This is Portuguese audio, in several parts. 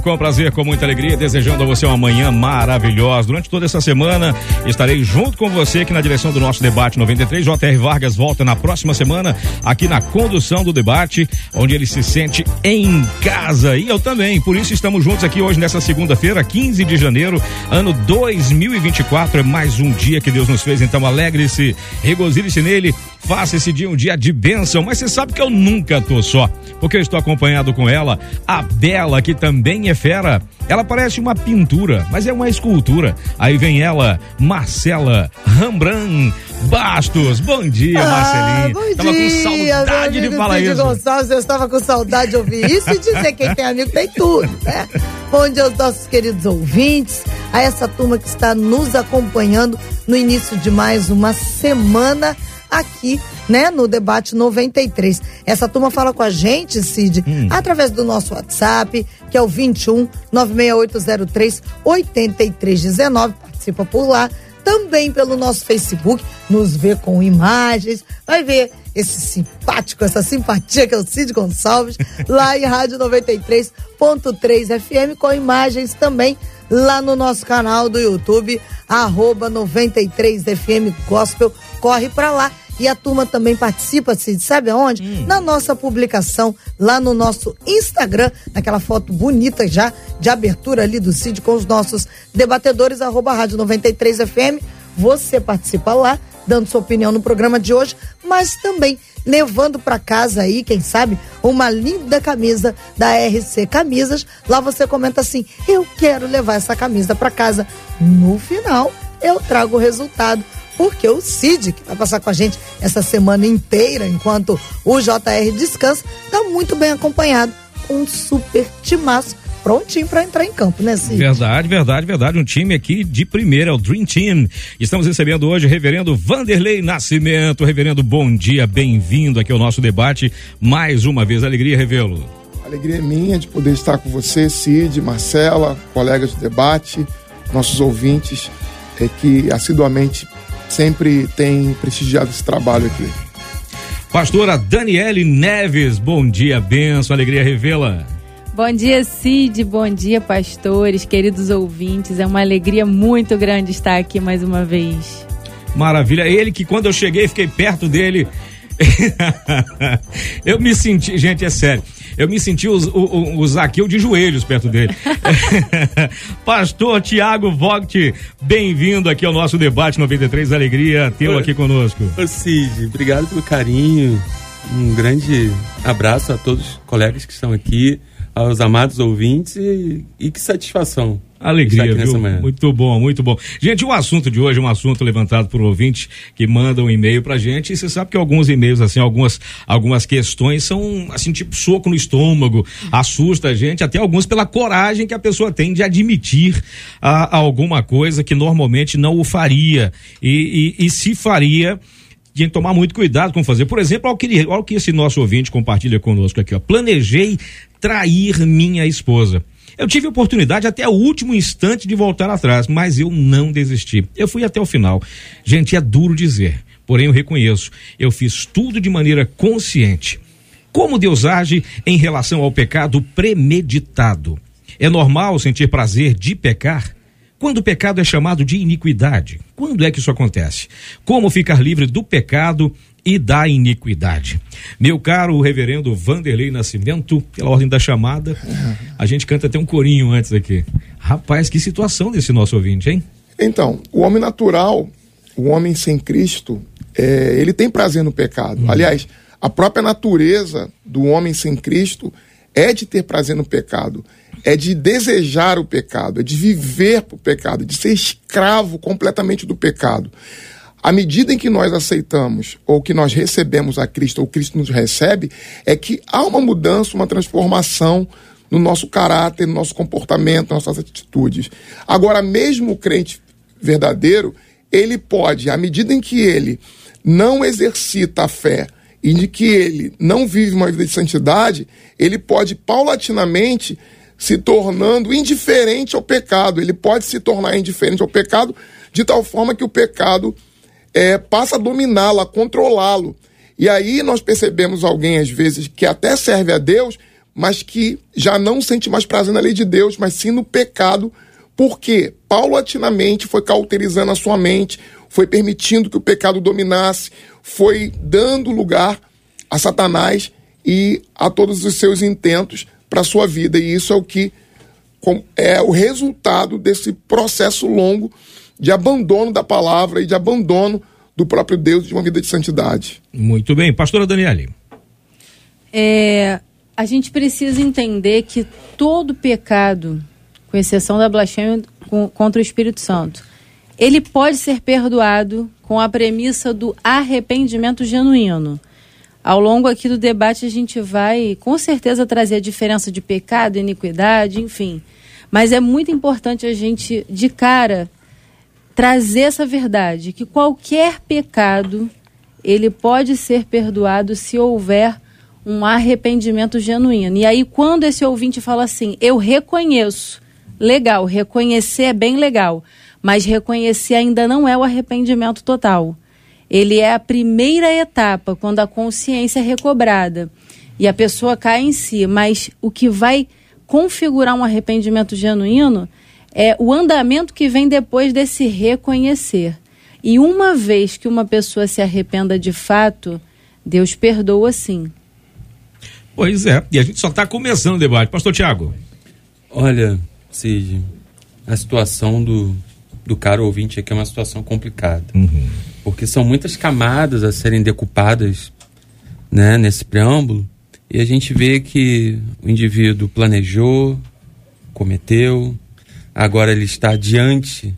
com prazer, com muita alegria, desejando a você uma manhã maravilhosa. Durante toda essa semana, estarei junto com você aqui na direção do nosso debate 93. JR Vargas volta na próxima semana aqui na condução do debate, onde ele se sente em casa. E eu também. Por isso estamos juntos aqui hoje nessa segunda-feira, 15 de janeiro, ano 2024. É mais um dia que Deus nos fez. Então alegre-se, regozile-se nele Faça esse dia um dia de bênção, mas você sabe que eu nunca tô só, porque eu estou acompanhado com ela, a Bela, que também é fera. Ela parece uma pintura, mas é uma escultura. Aí vem ela, Marcela Rembrandt Bastos. Bom dia, ah, Marcelinha. Bom tava dia, com saudade de falar Cid isso. Gonçalves, eu estava com saudade de ouvir isso e dizer quem tem amigo tem tudo, né? Bom dia aos nossos queridos ouvintes, a essa turma que está nos acompanhando no início de mais uma semana aqui, né, no debate 93. Essa turma fala com a gente, Cid, hum. através do nosso WhatsApp, que é o 21 96803 8319. Participa por lá. Também pelo nosso Facebook, nos vê com imagens, vai ver esse simpático, essa simpatia que é o Cid Gonçalves, lá em Rádio 93.3 FM, com imagens também lá no nosso canal do YouTube, arroba 93FM Gospel. Corre para lá. E a turma também participa, Cid, sabe aonde? Hum. Na nossa publicação, lá no nosso Instagram, naquela foto bonita já, de abertura ali do Cid com os nossos debatedores, arroba Rádio 93FM. Você participa lá, dando sua opinião no programa de hoje, mas também levando para casa aí, quem sabe, uma linda camisa da RC Camisas. Lá você comenta assim: "Eu quero levar essa camisa para casa". No final, eu trago o resultado porque o Cid, que vai passar com a gente essa semana inteira, enquanto o JR descansa, está muito bem acompanhado com um super timaço prontinho para entrar em campo, né, Cid? Verdade, verdade, verdade. Um time aqui de primeira, é o Dream Team. Estamos recebendo hoje o reverendo Vanderlei Nascimento. Reverendo, bom dia, bem-vindo aqui ao nosso debate. Mais uma vez, alegria revê-lo. Alegria é minha de poder estar com você, Cid, Marcela, colegas de debate, nossos ouvintes, é, que assiduamente sempre tem prestigiado esse trabalho aqui. Pastora Daniele Neves, bom dia, benção, alegria revela. Bom dia, Cid. Bom dia, pastores, queridos ouvintes. É uma alegria muito grande estar aqui mais uma vez. Maravilha. Ele que quando eu cheguei, fiquei perto dele. eu me senti, gente, é sério. Eu me senti o, o, o Zaqueu de joelhos perto dele. Pastor Tiago Vogt, bem-vindo aqui ao nosso debate 93. Alegria tê-lo aqui conosco. Ô Cid, obrigado pelo carinho. Um grande abraço a todos os colegas que estão aqui aos amados ouvintes e, e que satisfação. Alegria, viu? Muito bom, muito bom. Gente, o assunto de hoje é um assunto levantado por ouvintes que mandam um e-mail pra gente. E você sabe que alguns e-mails, assim, algumas, algumas questões são, assim, tipo soco no estômago, assusta a gente, até alguns pela coragem que a pessoa tem de admitir a, a alguma coisa que normalmente não o faria. E, e, e se faria tinha que tomar muito cuidado com fazer. Por exemplo, olha o que, olha o que esse nosso ouvinte compartilha conosco aqui, ó. Planejei trair minha esposa. Eu tive a oportunidade até o último instante de voltar atrás, mas eu não desisti. Eu fui até o final. Gente, é duro dizer, porém eu reconheço, eu fiz tudo de maneira consciente. Como Deus age em relação ao pecado premeditado? É normal sentir prazer de pecar? Quando o pecado é chamado de iniquidade? Quando é que isso acontece? Como ficar livre do pecado e da iniquidade. Meu caro reverendo Vanderlei Nascimento, pela ordem da chamada, a gente canta até um corinho antes aqui. Rapaz, que situação desse nosso ouvinte, hein? Então, o homem natural, o homem sem Cristo, é, ele tem prazer no pecado. Hum. Aliás, a própria natureza do homem sem Cristo é de ter prazer no pecado, é de desejar o pecado, é de viver para o pecado, de ser escravo completamente do pecado. À medida em que nós aceitamos ou que nós recebemos a Cristo ou Cristo nos recebe, é que há uma mudança, uma transformação no nosso caráter, no nosso comportamento, nas nossas atitudes. Agora, mesmo o crente verdadeiro, ele pode, à medida em que ele não exercita a fé e de que ele não vive uma vida de santidade, ele pode paulatinamente se tornando indiferente ao pecado. Ele pode se tornar indiferente ao pecado de tal forma que o pecado é, passa a dominá-lo, a controlá-lo. E aí nós percebemos alguém, às vezes, que até serve a Deus, mas que já não sente mais prazer na lei de Deus, mas sim no pecado, porque paulatinamente foi cauterizando a sua mente, foi permitindo que o pecado dominasse, foi dando lugar a Satanás e a todos os seus intentos para a sua vida. E isso é o que é o resultado desse processo longo de abandono da palavra e de abandono do próprio Deus de uma vida de santidade. Muito bem. Pastora Daniele. É, a gente precisa entender que todo pecado, com exceção da blasfêmia contra o Espírito Santo, ele pode ser perdoado com a premissa do arrependimento genuíno. Ao longo aqui do debate a gente vai com certeza trazer a diferença de pecado, iniquidade, enfim. Mas é muito importante a gente de cara trazer essa verdade que qualquer pecado ele pode ser perdoado se houver um arrependimento genuíno. E aí quando esse ouvinte fala assim, eu reconheço, legal, reconhecer é bem legal, mas reconhecer ainda não é o arrependimento total ele é a primeira etapa quando a consciência é recobrada e a pessoa cai em si, mas o que vai configurar um arrependimento genuíno é o andamento que vem depois desse reconhecer. E uma vez que uma pessoa se arrependa de fato, Deus perdoa sim. Pois é, e a gente só está começando o debate. Pastor Tiago. Olha, Cid, a situação do, do caro ouvinte aqui é uma situação complicada. Uhum porque são muitas camadas a serem decupadas né, nesse preâmbulo, e a gente vê que o indivíduo planejou, cometeu, agora ele está diante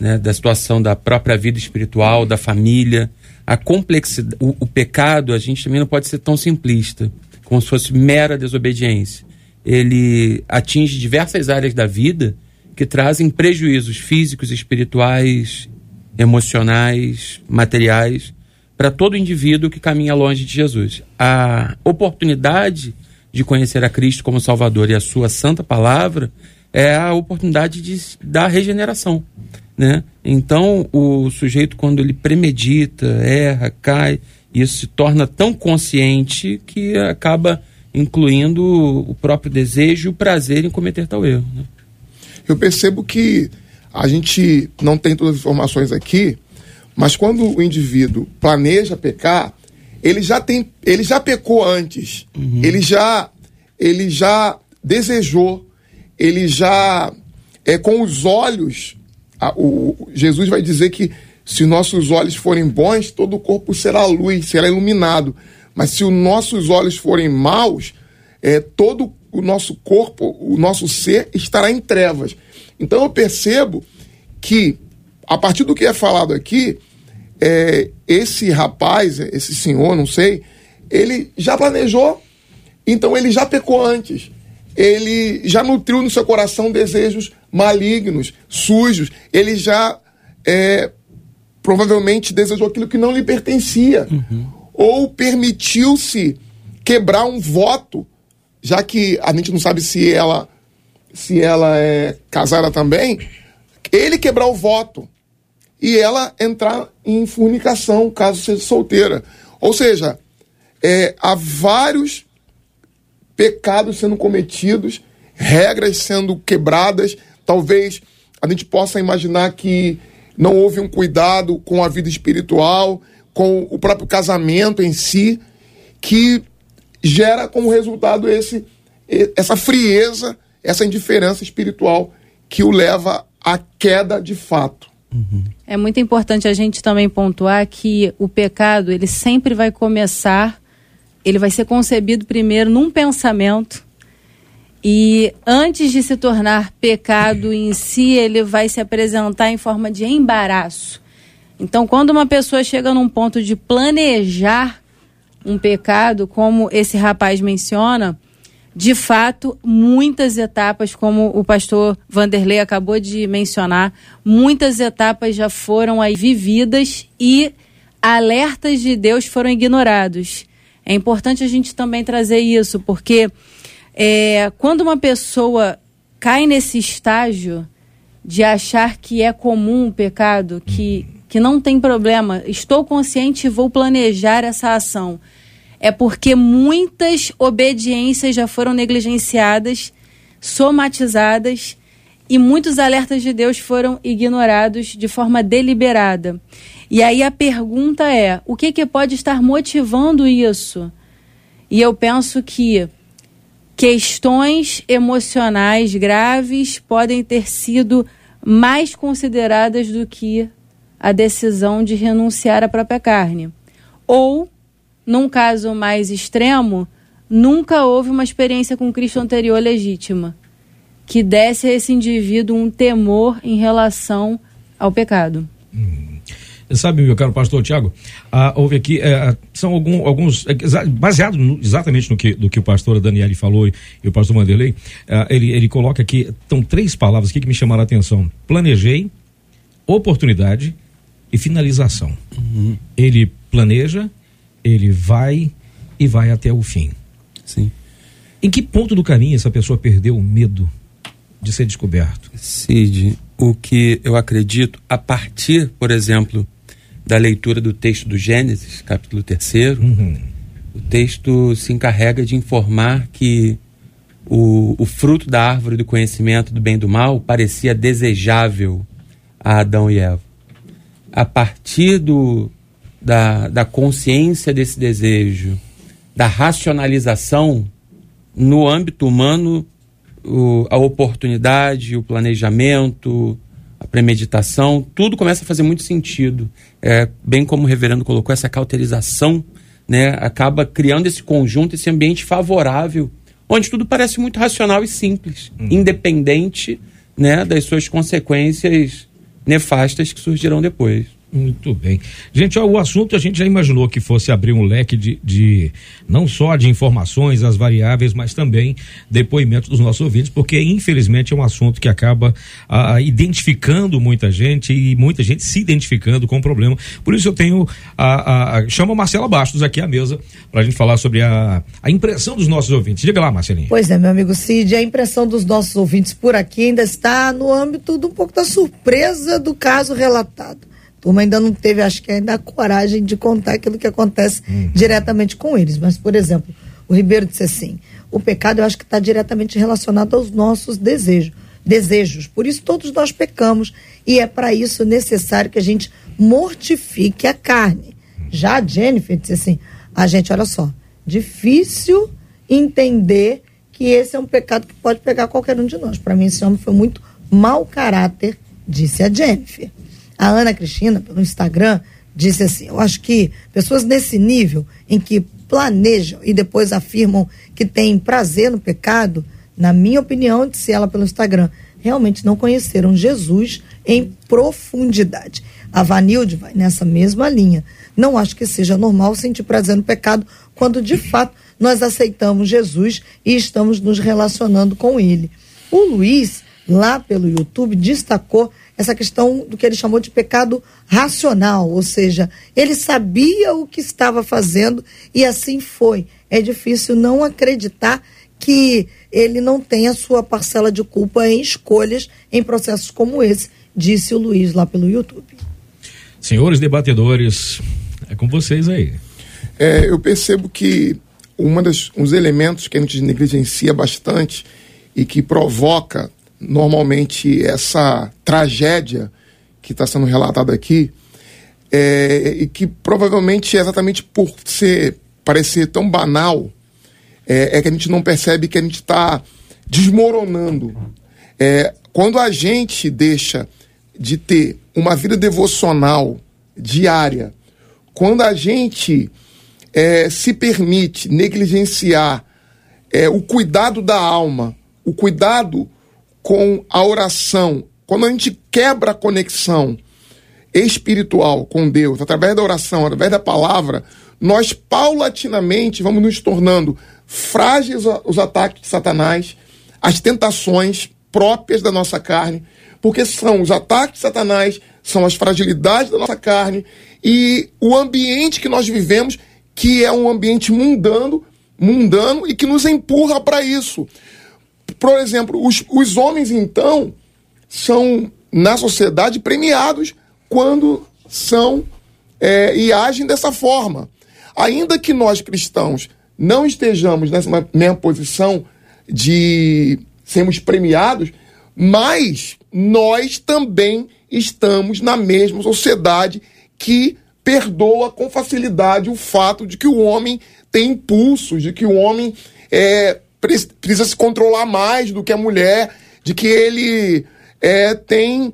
né, da situação da própria vida espiritual, da família, a complexidade, o, o pecado, a gente também não pode ser tão simplista, como se fosse mera desobediência. Ele atinge diversas áreas da vida que trazem prejuízos físicos, espirituais emocionais, materiais, para todo indivíduo que caminha longe de Jesus. A oportunidade de conhecer a Cristo como Salvador e a sua santa palavra é a oportunidade de, da regeneração. Né? Então, o sujeito, quando ele premedita, erra, cai, isso se torna tão consciente que acaba incluindo o próprio desejo e o prazer em cometer tal erro. Né? Eu percebo que a gente não tem todas as informações aqui, mas quando o indivíduo planeja pecar, ele já tem, ele já pecou antes. Uhum. Ele já ele já desejou, ele já é com os olhos, a, o, Jesus vai dizer que se nossos olhos forem bons, todo o corpo será luz, será iluminado. Mas se os nossos olhos forem maus, é, todo o nosso corpo, o nosso ser estará em trevas. Então eu percebo que, a partir do que é falado aqui, é, esse rapaz, esse senhor, não sei, ele já planejou, então ele já pecou antes. Ele já nutriu no seu coração desejos malignos, sujos. Ele já é, provavelmente desejou aquilo que não lhe pertencia. Uhum. Ou permitiu-se quebrar um voto, já que a gente não sabe se ela se ela é casada também, ele quebrar o voto e ela entrar em fornicação, caso seja solteira. Ou seja, é, há vários pecados sendo cometidos, regras sendo quebradas. Talvez a gente possa imaginar que não houve um cuidado com a vida espiritual, com o próprio casamento em si, que gera como resultado esse, essa frieza essa indiferença espiritual que o leva à queda de fato. Uhum. É muito importante a gente também pontuar que o pecado ele sempre vai começar, ele vai ser concebido primeiro num pensamento e antes de se tornar pecado em si, ele vai se apresentar em forma de embaraço. Então, quando uma pessoa chega num ponto de planejar um pecado, como esse rapaz menciona, de fato, muitas etapas, como o pastor Vanderlei acabou de mencionar, muitas etapas já foram aí vividas e alertas de Deus foram ignorados. É importante a gente também trazer isso, porque é, quando uma pessoa cai nesse estágio de achar que é comum o pecado, que, que não tem problema, estou consciente e vou planejar essa ação, é porque muitas obediências já foram negligenciadas, somatizadas e muitos alertas de Deus foram ignorados de forma deliberada. E aí a pergunta é: o que, que pode estar motivando isso? E eu penso que questões emocionais graves podem ter sido mais consideradas do que a decisão de renunciar à própria carne. Ou, num caso mais extremo, nunca houve uma experiência com Cristo anterior legítima que desse a esse indivíduo um temor em relação ao pecado. Hum. Sabe, meu caro pastor Tiago, ah, houve aqui, eh, são algum, alguns, eh, baseado no, exatamente no que, do que o pastor Daniele falou e, e o pastor Manderley, ah, ele, ele coloca aqui, estão três palavras aqui que me chamaram a atenção: planejei, oportunidade e finalização. Uhum. Ele planeja, ele vai e vai até o fim. Sim. Em que ponto do caminho essa pessoa perdeu o medo de ser descoberto? Cid, o que eu acredito, a partir, por exemplo, da leitura do texto do Gênesis, capítulo 3, uhum. o texto se encarrega de informar que o, o fruto da árvore do conhecimento do bem e do mal parecia desejável a Adão e Eva. A partir do, da, da consciência desse desejo, da racionalização, no âmbito humano, o, a oportunidade, o planejamento, a premeditação, tudo começa a fazer muito sentido. É, bem como o reverendo colocou, essa cauterização né, acaba criando esse conjunto, esse ambiente favorável, onde tudo parece muito racional e simples, hum. independente né, das suas consequências nefastas que surgirão depois. Muito bem. Gente, ó, o assunto a gente já imaginou que fosse abrir um leque de, de não só de informações, as variáveis, mas também depoimentos dos nossos ouvintes, porque infelizmente é um assunto que acaba a, identificando muita gente e muita gente se identificando com o problema. Por isso eu tenho a, a chama a Marcela Bastos aqui à mesa para a gente falar sobre a, a impressão dos nossos ouvintes. Diga lá, Marcelinha. Pois é, meu amigo Cid, a impressão dos nossos ouvintes por aqui ainda está no âmbito de um pouco da surpresa do caso relatado turma ainda não teve, acho que ainda a coragem de contar aquilo que acontece uhum. diretamente com eles. Mas, por exemplo, o Ribeiro disse assim: o pecado eu acho que está diretamente relacionado aos nossos desejos. Desejos. Por isso todos nós pecamos. E é para isso necessário que a gente mortifique a carne. Já a Jennifer disse assim: a ah, gente, olha só, difícil entender que esse é um pecado que pode pegar qualquer um de nós. Para mim, esse homem foi muito mau caráter, disse a Jennifer. A Ana Cristina, pelo Instagram, disse assim: Eu acho que pessoas nesse nível, em que planejam e depois afirmam que têm prazer no pecado, na minha opinião, disse ela pelo Instagram, realmente não conheceram Jesus em profundidade. A Vanilde vai nessa mesma linha. Não acho que seja normal sentir prazer no pecado quando de fato nós aceitamos Jesus e estamos nos relacionando com ele. O Luiz, lá pelo YouTube, destacou essa questão do que ele chamou de pecado racional, ou seja, ele sabia o que estava fazendo e assim foi. É difícil não acreditar que ele não tem a sua parcela de culpa em escolhas em processos como esse, disse o Luiz lá pelo YouTube. Senhores debatedores, é com vocês aí. É, eu percebo que uma das, um dos elementos que a gente negligencia bastante e que provoca normalmente essa tragédia que está sendo relatada aqui, é, e que provavelmente é exatamente por ser parecer tão banal, é, é que a gente não percebe que a gente está desmoronando. É, quando a gente deixa de ter uma vida devocional diária, quando a gente é, se permite negligenciar é, o cuidado da alma, o cuidado com a oração, quando a gente quebra a conexão espiritual com Deus, através da oração, através da palavra, nós paulatinamente vamos nos tornando frágeis aos ataques de Satanás, às tentações próprias da nossa carne, porque são os ataques de Satanás, são as fragilidades da nossa carne e o ambiente que nós vivemos, que é um ambiente mundano, mundano e que nos empurra para isso. Por exemplo, os, os homens, então, são, na sociedade, premiados quando são é, e agem dessa forma. Ainda que nós cristãos não estejamos nessa mesma posição de sermos premiados, mas nós também estamos na mesma sociedade que perdoa com facilidade o fato de que o homem tem impulsos, de que o homem é, precisa se controlar mais do que a mulher, de que ele é, tem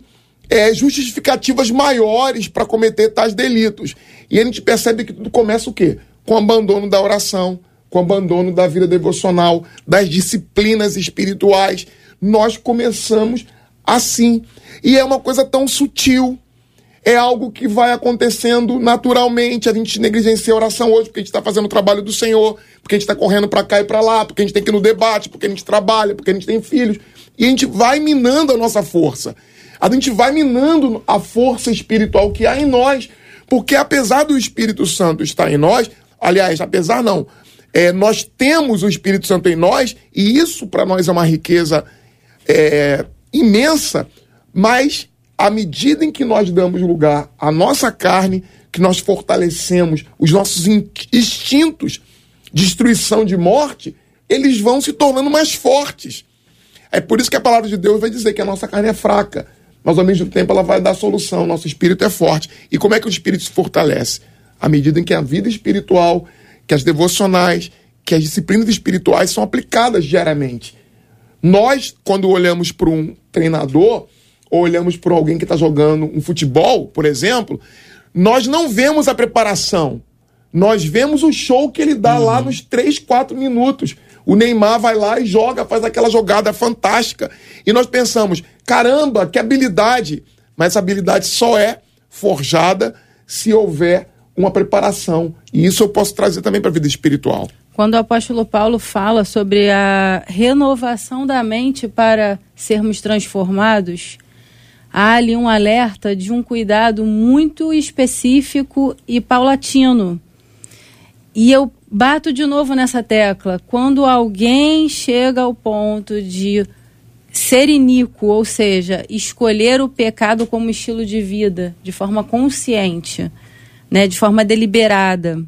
é, justificativas maiores para cometer tais delitos. E a gente percebe que tudo começa o quê? Com o abandono da oração, com o abandono da vida devocional, das disciplinas espirituais. Nós começamos assim. E é uma coisa tão sutil. É algo que vai acontecendo naturalmente. A gente negligencia a oração hoje porque a gente está fazendo o trabalho do Senhor, porque a gente está correndo para cá e para lá, porque a gente tem que ir no debate, porque a gente trabalha, porque a gente tem filhos. E a gente vai minando a nossa força a gente vai minando a força espiritual que há em nós. Porque apesar do Espírito Santo estar em nós, aliás, apesar não, é, nós temos o Espírito Santo em nós, e isso para nós é uma riqueza é, imensa, mas à medida em que nós damos lugar à nossa carne, que nós fortalecemos os nossos instintos de destruição de morte, eles vão se tornando mais fortes. É por isso que a palavra de Deus vai dizer que a nossa carne é fraca mas ao mesmo tempo ela vai dar solução. Nosso espírito é forte. E como é que o espírito se fortalece? À medida em que a vida espiritual, que as devocionais, que as disciplinas espirituais são aplicadas diariamente. Nós, quando olhamos para um treinador, ou olhamos para alguém que está jogando um futebol, por exemplo, nós não vemos a preparação. Nós vemos o show que ele dá uhum. lá nos 3, 4 minutos. O Neymar vai lá e joga, faz aquela jogada fantástica. E nós pensamos, caramba, que habilidade! Mas essa habilidade só é forjada se houver uma preparação. E isso eu posso trazer também para a vida espiritual. Quando o apóstolo Paulo fala sobre a renovação da mente para sermos transformados, há ali um alerta de um cuidado muito específico e paulatino. E eu bato de novo nessa tecla. Quando alguém chega ao ponto de ser iníquo, ou seja, escolher o pecado como estilo de vida, de forma consciente, né, de forma deliberada,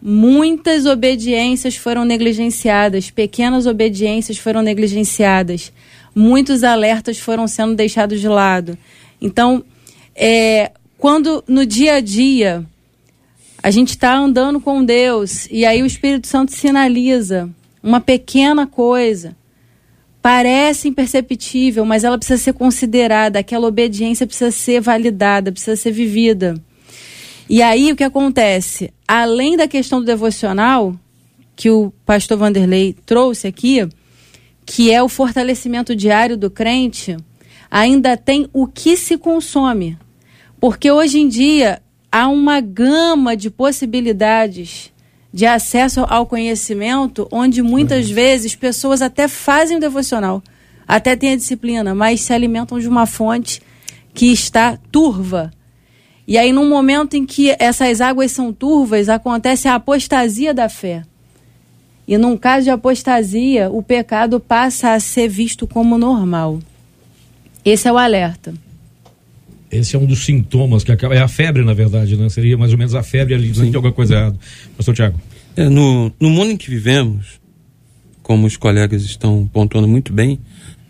muitas obediências foram negligenciadas, pequenas obediências foram negligenciadas, muitos alertas foram sendo deixados de lado. Então, é, quando no dia a dia a gente está andando com Deus e aí o Espírito Santo sinaliza uma pequena coisa. Parece imperceptível, mas ela precisa ser considerada, aquela obediência precisa ser validada, precisa ser vivida. E aí o que acontece? Além da questão do devocional, que o pastor Vanderlei trouxe aqui, que é o fortalecimento diário do crente, ainda tem o que se consome. Porque hoje em dia há uma gama de possibilidades de acesso ao conhecimento, onde muitas vezes pessoas até fazem o devocional, até têm a disciplina, mas se alimentam de uma fonte que está turva. E aí, num momento em que essas águas são turvas, acontece a apostasia da fé. E num caso de apostasia, o pecado passa a ser visto como normal. Esse é o alerta. Esse é um dos sintomas que acaba. É a febre, na verdade, né? Seria mais ou menos a febre ali, dizendo que alguma coisa errada. Pastor Tiago. É, no, no mundo em que vivemos, como os colegas estão pontuando muito bem,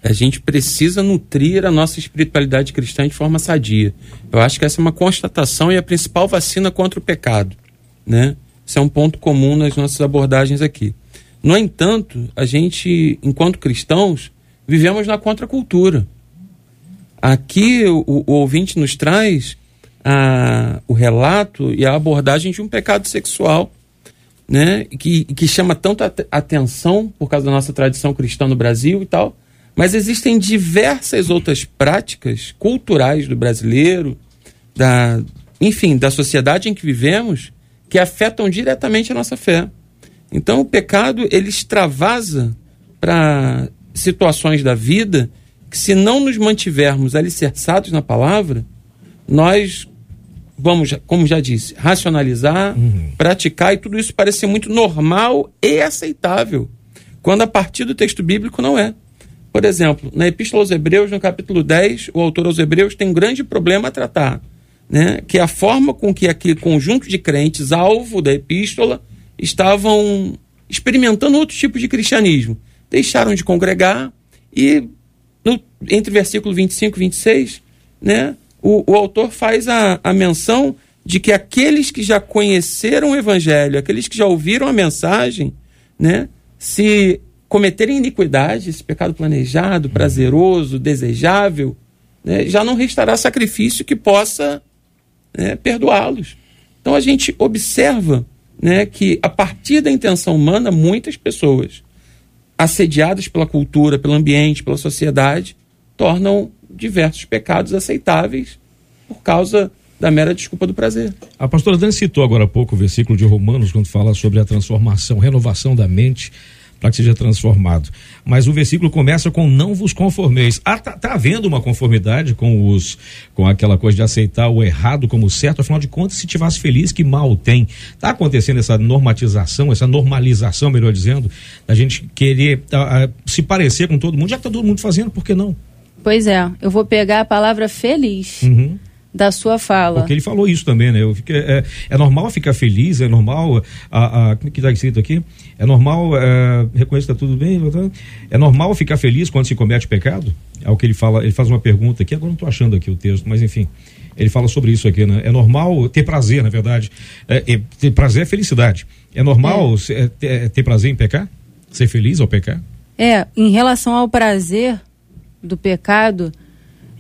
a gente precisa nutrir a nossa espiritualidade cristã de forma sadia. Eu acho que essa é uma constatação e a principal vacina contra o pecado, né? Isso é um ponto comum nas nossas abordagens aqui. No entanto, a gente, enquanto cristãos, vivemos na contracultura. Aqui o, o ouvinte nos traz a, o relato e a abordagem de um pecado sexual, né? Que, que chama tanta atenção por causa da nossa tradição cristã no Brasil e tal. Mas existem diversas outras práticas culturais do brasileiro, da, enfim, da sociedade em que vivemos, que afetam diretamente a nossa fé. Então o pecado ele extravasa para situações da vida que se não nos mantivermos alicerçados na palavra, nós vamos, como já disse, racionalizar, uhum. praticar, e tudo isso parece ser muito normal e aceitável, quando a partir do texto bíblico não é. Por exemplo, na Epístola aos Hebreus, no capítulo 10, o autor aos Hebreus tem um grande problema a tratar, né? que é a forma com que aquele conjunto de crentes, alvo da epístola, estavam experimentando outro tipo de cristianismo. Deixaram de congregar e, no, entre versículo 25 e 26, né, o, o autor faz a, a menção de que aqueles que já conheceram o evangelho, aqueles que já ouviram a mensagem, né, se cometerem iniquidade, esse pecado planejado, prazeroso, desejável, né, já não restará sacrifício que possa né, perdoá-los. Então a gente observa né, que, a partir da intenção humana, muitas pessoas, assediadas pela cultura, pelo ambiente, pela sociedade, tornam diversos pecados aceitáveis por causa da mera desculpa do prazer. A pastora Dani citou agora há pouco o versículo de Romanos, quando fala sobre a transformação, renovação da mente para que seja transformado. Mas o versículo começa com não vos conformeis. Ah, tá, tá havendo uma conformidade com os com aquela coisa de aceitar o errado como certo, afinal de contas, se tivesse feliz, que mal tem. Tá acontecendo essa normatização, essa normalização, melhor dizendo, da gente querer a, a, se parecer com todo mundo, já que tá todo mundo fazendo, por que não? Pois é, eu vou pegar a palavra feliz. Uhum da sua fala. Porque ele falou isso também, né? Eu fiquei, é, é normal ficar feliz, é normal. A, a, como é que está escrito aqui? É normal. É, reconhecer que está tudo bem? É normal ficar feliz quando se comete pecado? É o que ele fala. Ele faz uma pergunta aqui, agora não estou achando aqui o texto, mas enfim. Ele fala sobre isso aqui, né? É normal ter prazer, na verdade. É, é, ter prazer é felicidade. É normal é. é ter, ter prazer em pecar? Ser feliz ao pecar? É, em relação ao prazer do pecado,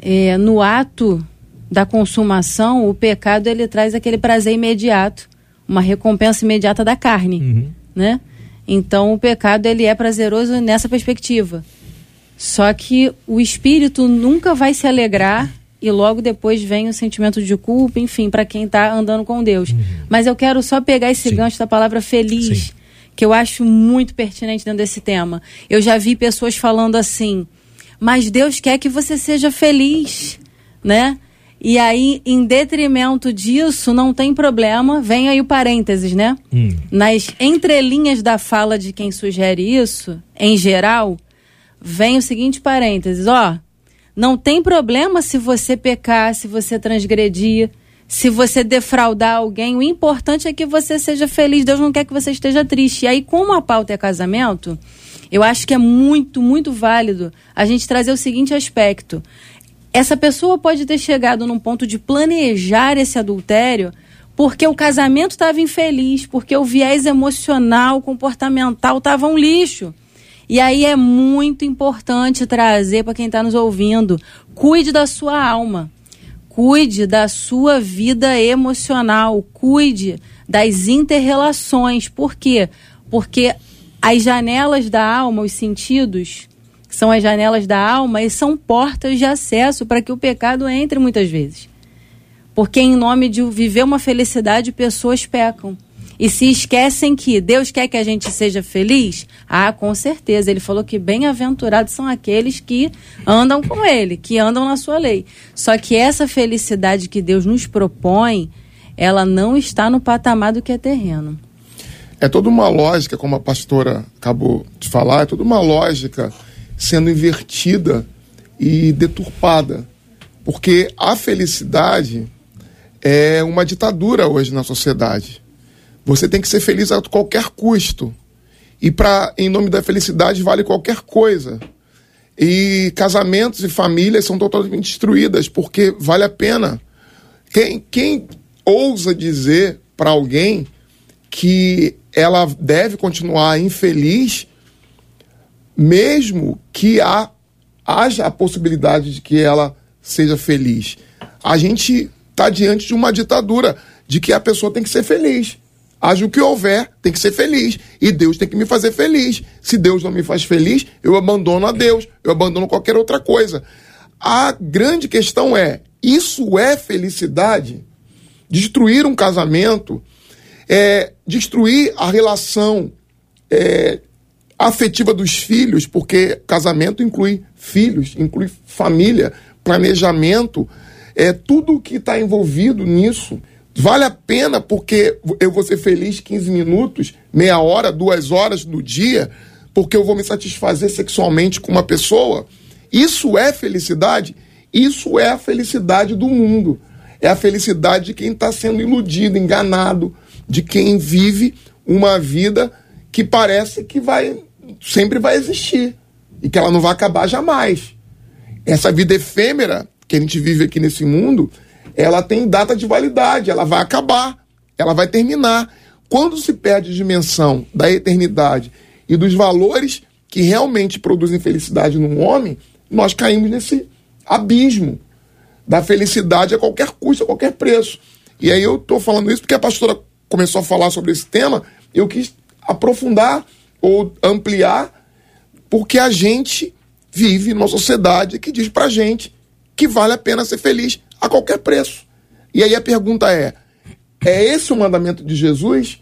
é, no ato da consumação, o pecado ele traz aquele prazer imediato, uma recompensa imediata da carne, uhum. né? Então o pecado ele é prazeroso nessa perspectiva. Só que o espírito nunca vai se alegrar e logo depois vem o sentimento de culpa, enfim, para quem está andando com Deus. Uhum. Mas eu quero só pegar esse Sim. gancho da palavra feliz, Sim. que eu acho muito pertinente dentro desse tema. Eu já vi pessoas falando assim: "Mas Deus quer que você seja feliz", né? E aí, em detrimento disso, não tem problema, vem aí o parênteses, né? Hum. Nas entrelinhas da fala de quem sugere isso, em geral, vem o seguinte parênteses, ó. Não tem problema se você pecar, se você transgredir, se você defraudar alguém. O importante é que você seja feliz. Deus não quer que você esteja triste. E aí, como a pauta é casamento, eu acho que é muito, muito válido a gente trazer o seguinte aspecto essa pessoa pode ter chegado num ponto de planejar esse adultério porque o casamento estava infeliz, porque o viés emocional, comportamental estava um lixo. E aí é muito importante trazer para quem está nos ouvindo: cuide da sua alma, cuide da sua vida emocional, cuide das interrelações. Por quê? Porque as janelas da alma, os sentidos, são as janelas da alma e são portas de acesso para que o pecado entre muitas vezes. Porque em nome de viver uma felicidade, pessoas pecam. E se esquecem que Deus quer que a gente seja feliz, ah, com certeza. Ele falou que bem-aventurados são aqueles que andam com Ele, que andam na sua lei. Só que essa felicidade que Deus nos propõe, ela não está no patamar do que é terreno. É toda uma lógica, como a pastora acabou de falar, é toda uma lógica sendo invertida e deturpada. Porque a felicidade é uma ditadura hoje na sociedade. Você tem que ser feliz a qualquer custo. E para em nome da felicidade vale qualquer coisa. E casamentos e famílias são totalmente destruídas porque vale a pena. Quem, quem ousa dizer para alguém que ela deve continuar infeliz mesmo que há, haja a possibilidade de que ela seja feliz. A gente está diante de uma ditadura de que a pessoa tem que ser feliz. Haja o que houver, tem que ser feliz. E Deus tem que me fazer feliz. Se Deus não me faz feliz, eu abandono a Deus, eu abandono qualquer outra coisa. A grande questão é: isso é felicidade? Destruir um casamento, é, destruir a relação é, afetiva dos filhos, porque casamento inclui filhos, inclui família, planejamento, é tudo que está envolvido nisso. Vale a pena porque eu vou ser feliz 15 minutos, meia hora, duas horas do dia, porque eu vou me satisfazer sexualmente com uma pessoa. Isso é felicidade? Isso é a felicidade do mundo. É a felicidade de quem está sendo iludido, enganado, de quem vive uma vida que parece que vai sempre vai existir e que ela não vai acabar jamais. Essa vida efêmera que a gente vive aqui nesse mundo, ela tem data de validade, ela vai acabar, ela vai terminar. Quando se perde a dimensão da eternidade e dos valores que realmente produzem felicidade num homem, nós caímos nesse abismo da felicidade a qualquer custo, a qualquer preço. E aí eu estou falando isso porque a pastora começou a falar sobre esse tema, eu quis aprofundar ou ampliar, porque a gente vive numa sociedade que diz pra gente que vale a pena ser feliz a qualquer preço. E aí a pergunta é: é esse o mandamento de Jesus?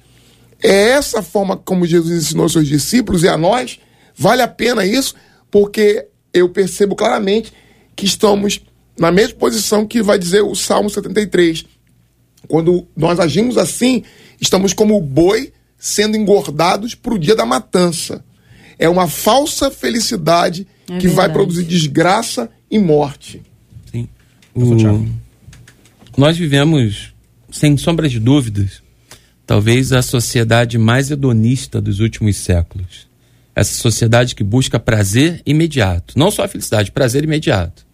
É essa forma como Jesus ensinou aos seus discípulos e a nós? Vale a pena isso? Porque eu percebo claramente que estamos na mesma posição que vai dizer o Salmo 73. Quando nós agimos assim, estamos como o boi sendo engordados para o dia da matança. É uma falsa felicidade é que verdade. vai produzir desgraça e morte. Sim. O... Nós vivemos, sem sombra de dúvidas, talvez a sociedade mais hedonista dos últimos séculos. Essa sociedade que busca prazer imediato. Não só a felicidade, prazer imediato.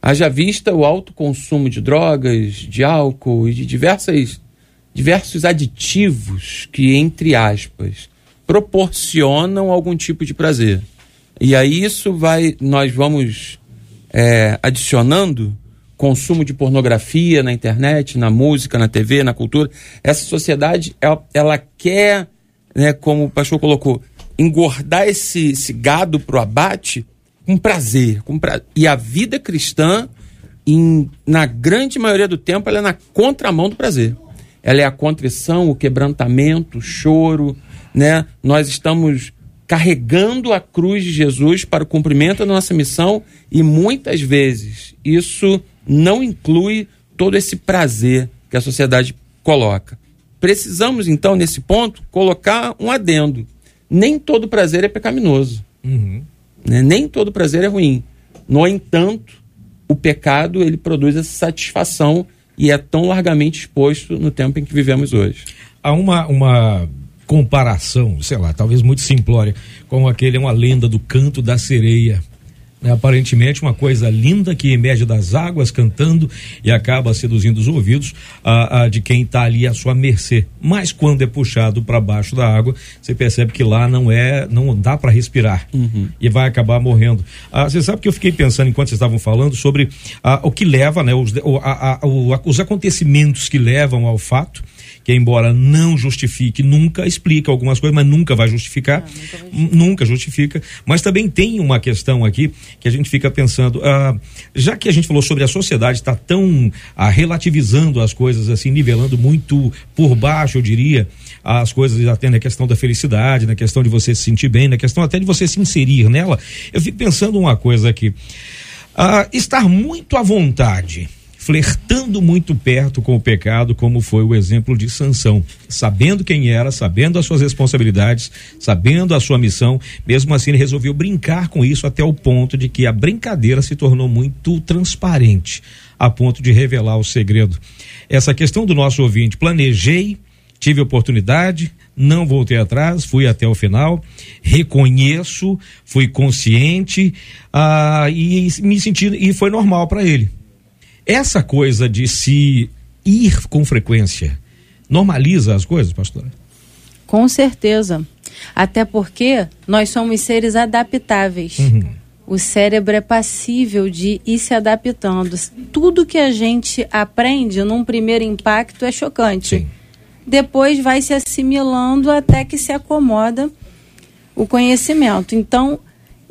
Haja vista o alto consumo de drogas, de álcool e de diversas diversos aditivos que, entre aspas, proporcionam algum tipo de prazer. E aí isso vai, nós vamos é, adicionando consumo de pornografia na internet, na música, na TV, na cultura. Essa sociedade, ela, ela quer, né, como o pastor colocou, engordar esse, esse gado para o abate com prazer. Com pra... E a vida cristã, em, na grande maioria do tempo, ela é na contramão do prazer ela é a contrição, o quebrantamento, o choro, né? Nós estamos carregando a cruz de Jesus para o cumprimento da nossa missão e muitas vezes isso não inclui todo esse prazer que a sociedade coloca. Precisamos então nesse ponto colocar um adendo. Nem todo prazer é pecaminoso. Uhum. Né? Nem todo prazer é ruim. No entanto, o pecado ele produz essa satisfação e é tão largamente exposto no tempo em que vivemos hoje. Há uma, uma comparação, sei lá, talvez muito simplória, com aquele, uma lenda do canto da sereia. É, aparentemente uma coisa linda que emerge das águas cantando e acaba seduzindo os ouvidos a, a de quem está ali à sua mercê. Mas quando é puxado para baixo da água, você percebe que lá não é, não dá para respirar uhum. e vai acabar morrendo. Ah, você sabe que eu fiquei pensando enquanto vocês estavam falando sobre ah, o que leva, né, os, a, a, os acontecimentos que levam ao fato que embora não justifique, nunca explica algumas coisas, mas nunca vai justificar, não, nunca, justifica. nunca, justifica. Mas também tem uma questão aqui que a gente fica pensando, ah, já que a gente falou sobre a sociedade está tão ah, relativizando as coisas assim, nivelando muito por baixo, eu diria, as coisas até na questão da felicidade, na questão de você se sentir bem, na questão até de você se inserir nela, eu fico pensando uma coisa aqui. Ah, estar muito à vontade flertando muito perto com o pecado, como foi o exemplo de Sansão, sabendo quem era, sabendo as suas responsabilidades, sabendo a sua missão, mesmo assim ele resolveu brincar com isso até o ponto de que a brincadeira se tornou muito transparente, a ponto de revelar o segredo. Essa questão do nosso ouvinte, planejei, tive oportunidade, não voltei atrás, fui até o final, reconheço, fui consciente ah, e me senti e foi normal para ele. Essa coisa de se ir com frequência normaliza as coisas, pastora? Com certeza. Até porque nós somos seres adaptáveis. Uhum. O cérebro é passível de ir se adaptando. Tudo que a gente aprende num primeiro impacto é chocante. Sim. Depois vai se assimilando até que se acomoda o conhecimento. Então,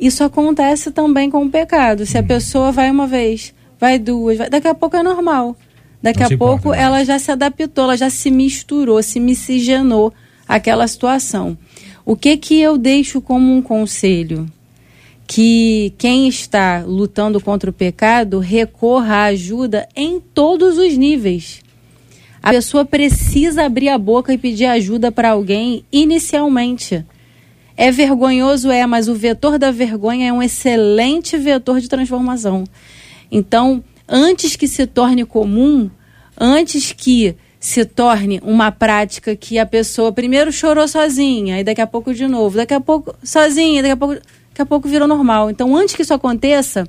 isso acontece também com o pecado. Se a uhum. pessoa vai uma vez, vai duas, vai... daqui a pouco é normal. Daqui Não a pouco ela já se adaptou, ela já se misturou, se miscigenou aquela situação. O que que eu deixo como um conselho? Que quem está lutando contra o pecado recorra à ajuda em todos os níveis. A pessoa precisa abrir a boca e pedir ajuda para alguém inicialmente. É vergonhoso, é, mas o vetor da vergonha é um excelente vetor de transformação. Então, antes que se torne comum, antes que se torne uma prática que a pessoa primeiro chorou sozinha, e daqui a pouco de novo, daqui a pouco sozinha, daqui a pouco, daqui a pouco virou normal. Então, antes que isso aconteça,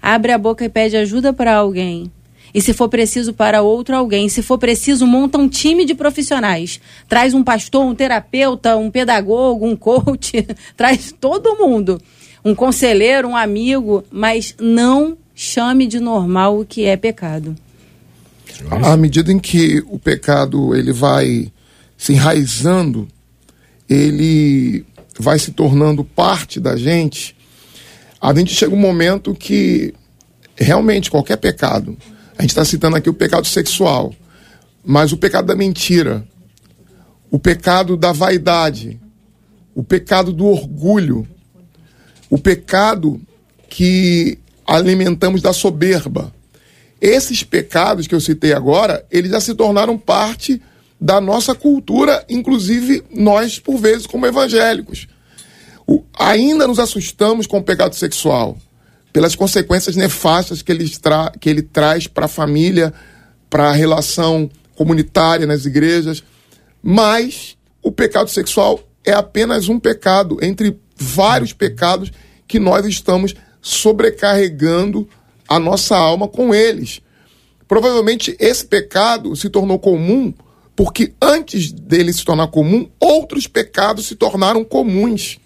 abre a boca e pede ajuda para alguém. E se for preciso para outro alguém, se for preciso, monta um time de profissionais. Traz um pastor, um terapeuta, um pedagogo, um coach, traz todo mundo. Um conselheiro, um amigo, mas não chame de normal o que é pecado. À medida em que o pecado ele vai se enraizando, ele vai se tornando parte da gente, a gente chega um momento que realmente qualquer pecado, a gente está citando aqui o pecado sexual, mas o pecado da mentira, o pecado da vaidade, o pecado do orgulho, o pecado que alimentamos da soberba, esses pecados que eu citei agora, eles já se tornaram parte da nossa cultura, inclusive nós, por vezes, como evangélicos. O, ainda nos assustamos com o pecado sexual, pelas consequências nefastas que ele, tra que ele traz para a família, para a relação comunitária nas igrejas. Mas o pecado sexual é apenas um pecado entre vários pecados que nós estamos sobrecarregando a nossa alma com eles. Provavelmente esse pecado se tornou comum porque antes dele se tornar comum, outros pecados se tornaram comuns.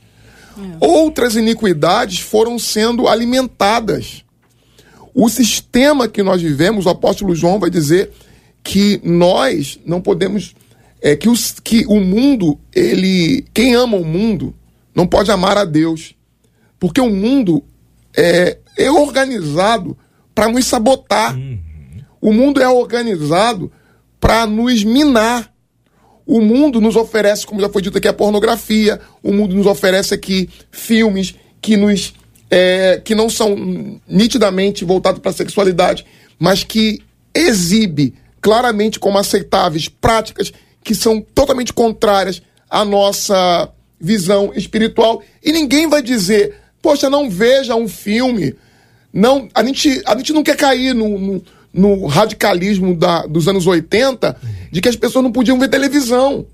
É. Outras iniquidades foram sendo alimentadas. O sistema que nós vivemos, o apóstolo João vai dizer que nós não podemos é que, os, que o mundo, ele, quem ama o mundo, não pode amar a Deus. Porque o mundo é, é organizado para nos sabotar. Uhum. O mundo é organizado para nos minar. O mundo nos oferece, como já foi dito aqui, a pornografia. O mundo nos oferece aqui filmes que nos é, que não são nitidamente voltados para a sexualidade, mas que exibe claramente como aceitáveis práticas que são totalmente contrárias à nossa visão espiritual. E ninguém vai dizer, poxa, não veja um filme não, a gente, a gente não quer cair no, no, no radicalismo da, dos anos 80 de que as pessoas não podiam ver televisão.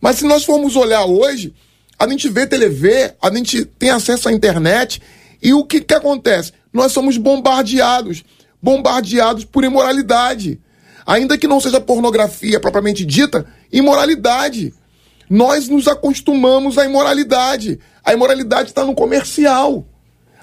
Mas se nós formos olhar hoje, a gente vê TV, a gente tem acesso à internet e o que, que acontece? Nós somos bombardeados bombardeados por imoralidade. Ainda que não seja pornografia propriamente dita, imoralidade. Nós nos acostumamos à imoralidade. A imoralidade está no comercial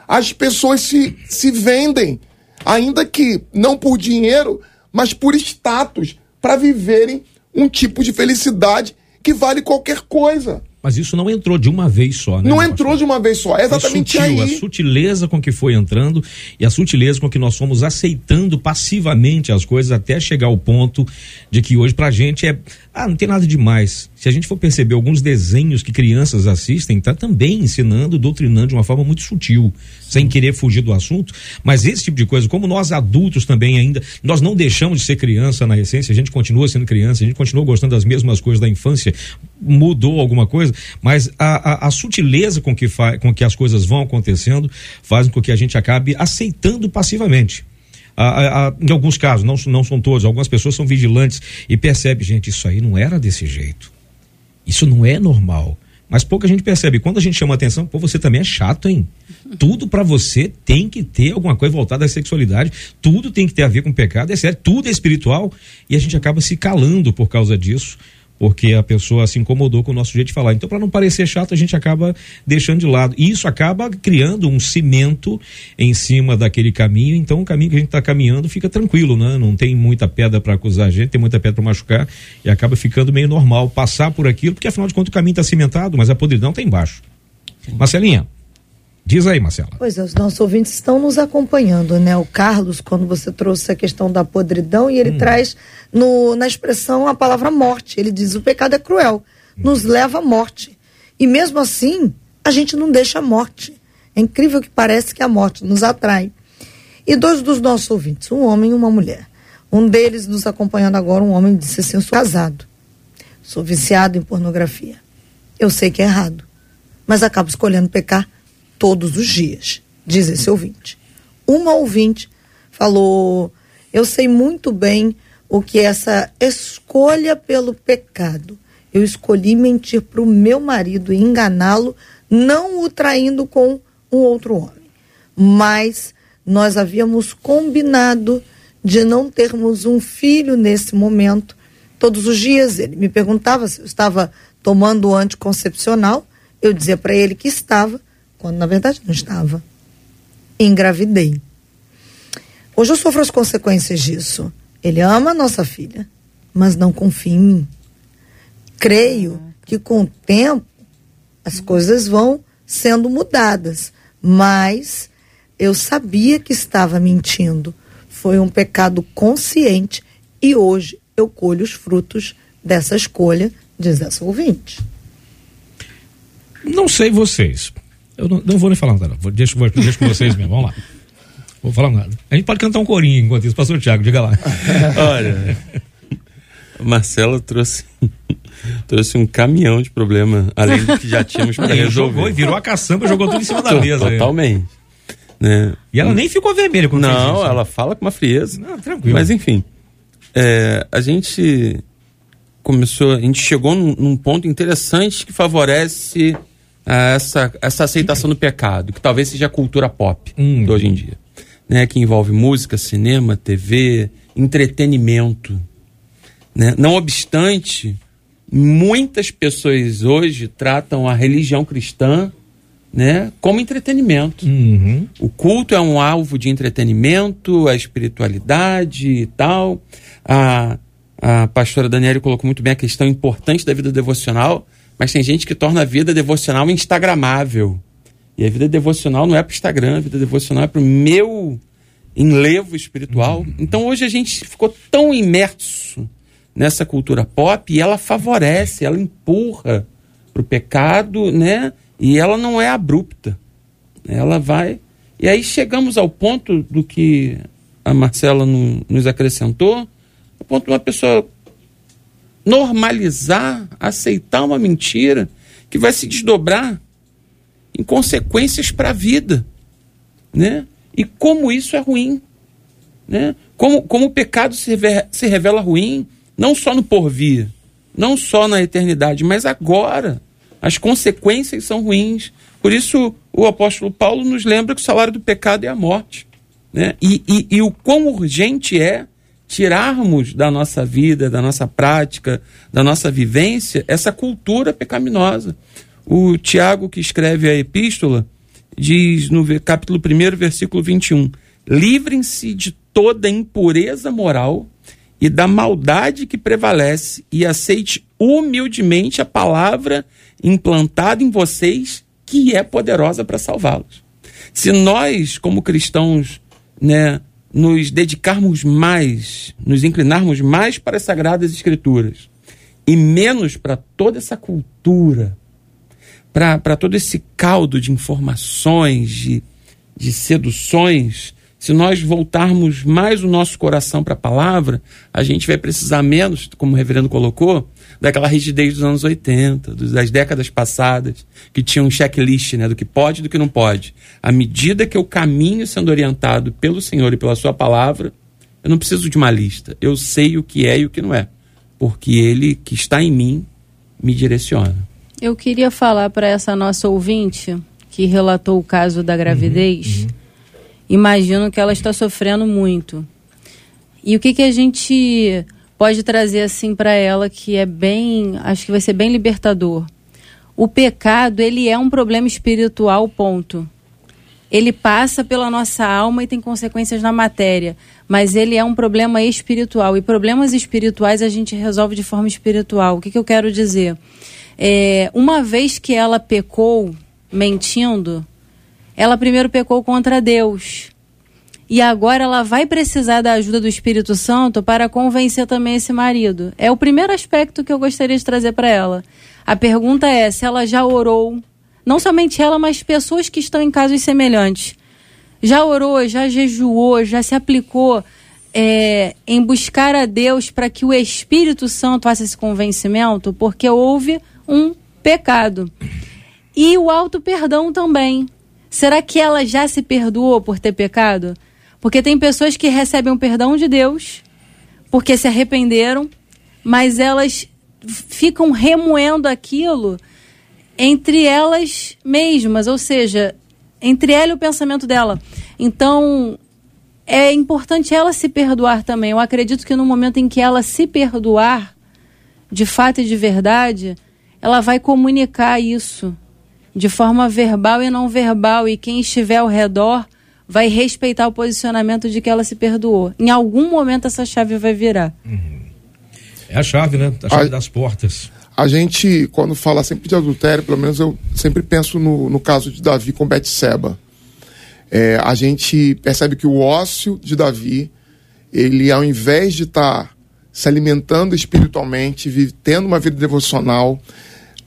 as pessoas se, se vendem, ainda que não por dinheiro, mas por status, para viverem um tipo de felicidade que vale qualquer coisa. Mas isso não entrou de uma vez só, né? Não entrou de uma vez só, é exatamente sutil, aí. A sutileza com que foi entrando e a sutileza com que nós fomos aceitando passivamente as coisas até chegar ao ponto de que hoje pra gente é, ah, não tem nada demais. Se a gente for perceber alguns desenhos que crianças assistem, tá também ensinando, doutrinando de uma forma muito sutil, sem querer fugir do assunto, mas esse tipo de coisa, como nós adultos também ainda, nós não deixamos de ser criança na essência, a gente continua sendo criança, a gente continua gostando das mesmas coisas da infância, mudou alguma coisa, mas a, a, a sutileza com que, com que as coisas vão acontecendo faz com que a gente acabe aceitando passivamente. A, a, em alguns casos, não, não são todos, algumas pessoas são vigilantes e percebem, gente, isso aí não era desse jeito. Isso não é normal. Mas pouca gente percebe. Quando a gente chama atenção, pô, você também é chato, hein? Tudo para você tem que ter alguma coisa voltada à sexualidade, tudo tem que ter a ver com pecado, é sério, tudo é espiritual e a gente acaba se calando por causa disso porque a pessoa se incomodou com o nosso jeito de falar. Então, para não parecer chato, a gente acaba deixando de lado. E isso acaba criando um cimento em cima daquele caminho. Então, o caminho que a gente está caminhando fica tranquilo, né? Não tem muita pedra para acusar a gente, tem muita pedra para machucar e acaba ficando meio normal passar por aquilo, porque afinal de contas o caminho está cimentado, mas a podridão está embaixo. Marcelinha. Diz aí, Marcela. Pois é, os nossos ouvintes estão nos acompanhando, né? O Carlos, quando você trouxe a questão da podridão, e ele hum. traz no, na expressão a palavra morte. Ele diz: o pecado é cruel, nos leva à morte. E mesmo assim, a gente não deixa a morte. É incrível que parece que a morte nos atrai. E dois dos nossos ouvintes, um homem e uma mulher. Um deles nos acompanhando agora, um homem disse assim: Eu sou casado, sou viciado em pornografia. Eu sei que é errado, mas acabo escolhendo pecar todos os dias, diz esse ouvinte. Uma ouvinte falou: Eu sei muito bem o que é essa escolha pelo pecado. Eu escolhi mentir para o meu marido e enganá-lo, não o traindo com um outro homem. Mas nós havíamos combinado de não termos um filho nesse momento. Todos os dias ele me perguntava se eu estava tomando anticoncepcional. Eu dizia para ele que estava, quando na verdade não estava. Engravidei. Hoje eu sofro as consequências disso. Ele ama a nossa filha, mas não confia em mim. Creio que com o tempo as coisas vão sendo mudadas, mas eu sabia que estava mentindo. Foi um pecado consciente e hoje eu colho os frutos dessa escolha, diz essa ouvinte. Não sei vocês. Eu não, não vou nem falar nada, não. Deixa, deixa com vocês mesmo. Vamos lá. Vou falar nada. A gente pode cantar um corinho enquanto isso. Pastor Tiago, diga lá. Olha, Marcelo trouxe, trouxe um caminhão de problema, além do que já tínhamos para resolver. Jogou e virou a caçamba, jogou tudo em cima da mesa. Totalmente. Né? E ela nem ficou vermelha quando Não, isso. Né? ela fala com uma frieza. Não, tranquilo. Mas enfim, é, a gente começou, a gente chegou num, num ponto interessante que favorece essa, essa aceitação do pecado, que talvez seja a cultura pop Hum. de hoje em dia. Né, que envolve música, cinema, TV, entretenimento. Né? Não obstante, muitas pessoas hoje tratam a religião cristã né, como entretenimento. Uhum. O culto é um alvo de entretenimento, a espiritualidade e tal. A, a pastora Daniela colocou muito bem a questão importante da vida devocional, mas tem gente que torna a vida devocional instagramável. E a vida devocional não é para o Instagram, a vida devocional é para o meu enlevo espiritual. Então hoje a gente ficou tão imerso nessa cultura pop e ela favorece, ela empurra para o pecado, né? E ela não é abrupta. Ela vai. E aí chegamos ao ponto do que a Marcela no, nos acrescentou, o ponto de uma pessoa normalizar, aceitar uma mentira que vai se desdobrar em consequências para a vida, né? E como isso é ruim, né? Como, como o pecado se, se revela ruim, não só no porvir, não só na eternidade, mas agora. As consequências são ruins. Por isso, o apóstolo Paulo nos lembra que o salário do pecado é a morte. Né? E, e, e o quão urgente é tirarmos da nossa vida, da nossa prática, da nossa vivência, essa cultura pecaminosa. O Tiago, que escreve a epístola, diz no capítulo 1, versículo 21, livrem-se de toda impureza moral e da maldade que prevalece e aceite humildemente a palavra implantada em vocês que é poderosa para salvá-los. Se nós, como cristãos, né, nos dedicarmos mais, nos inclinarmos mais para as sagradas escrituras e menos para toda essa cultura, para todo esse caldo de informações, de, de seduções, se nós voltarmos mais o nosso coração para a palavra, a gente vai precisar menos, como o reverendo colocou, daquela rigidez dos anos 80, das décadas passadas, que tinha um checklist né, do que pode e do que não pode. À medida que eu caminho sendo orientado pelo Senhor e pela Sua palavra, eu não preciso de uma lista. Eu sei o que é e o que não é. Porque Ele que está em mim me direciona. Eu queria falar para essa nossa ouvinte que relatou o caso da gravidez. Uhum, uhum. Imagino que ela está sofrendo muito. E o que, que a gente pode trazer assim para ela que é bem, acho que vai ser bem libertador. O pecado, ele é um problema espiritual, ponto. Ele passa pela nossa alma e tem consequências na matéria, mas ele é um problema espiritual. E problemas espirituais a gente resolve de forma espiritual. O que, que eu quero dizer? É, uma vez que ela pecou mentindo, ela primeiro pecou contra Deus. E agora ela vai precisar da ajuda do Espírito Santo para convencer também esse marido. É o primeiro aspecto que eu gostaria de trazer para ela. A pergunta é se ela já orou, não somente ela, mas pessoas que estão em casos semelhantes. Já orou, já jejuou, já se aplicou é, em buscar a Deus para que o Espírito Santo faça esse convencimento, porque houve um pecado. E o auto perdão também. Será que ela já se perdoou por ter pecado? Porque tem pessoas que recebem o perdão de Deus porque se arrependeram, mas elas ficam remoendo aquilo entre elas mesmas, ou seja, entre ela e o pensamento dela. Então, é importante ela se perdoar também. Eu acredito que no momento em que ela se perdoar, de fato e de verdade, ela vai comunicar isso de forma verbal e não verbal, e quem estiver ao redor vai respeitar o posicionamento de que ela se perdoou. Em algum momento essa chave vai virar. Uhum. É a chave, né? A chave a, das portas. A gente, quando fala sempre de adultério, pelo menos eu sempre penso no, no caso de Davi com Betseba. É, a gente percebe que o ócio de Davi, ele ao invés de estar tá se alimentando espiritualmente, tendo uma vida devocional,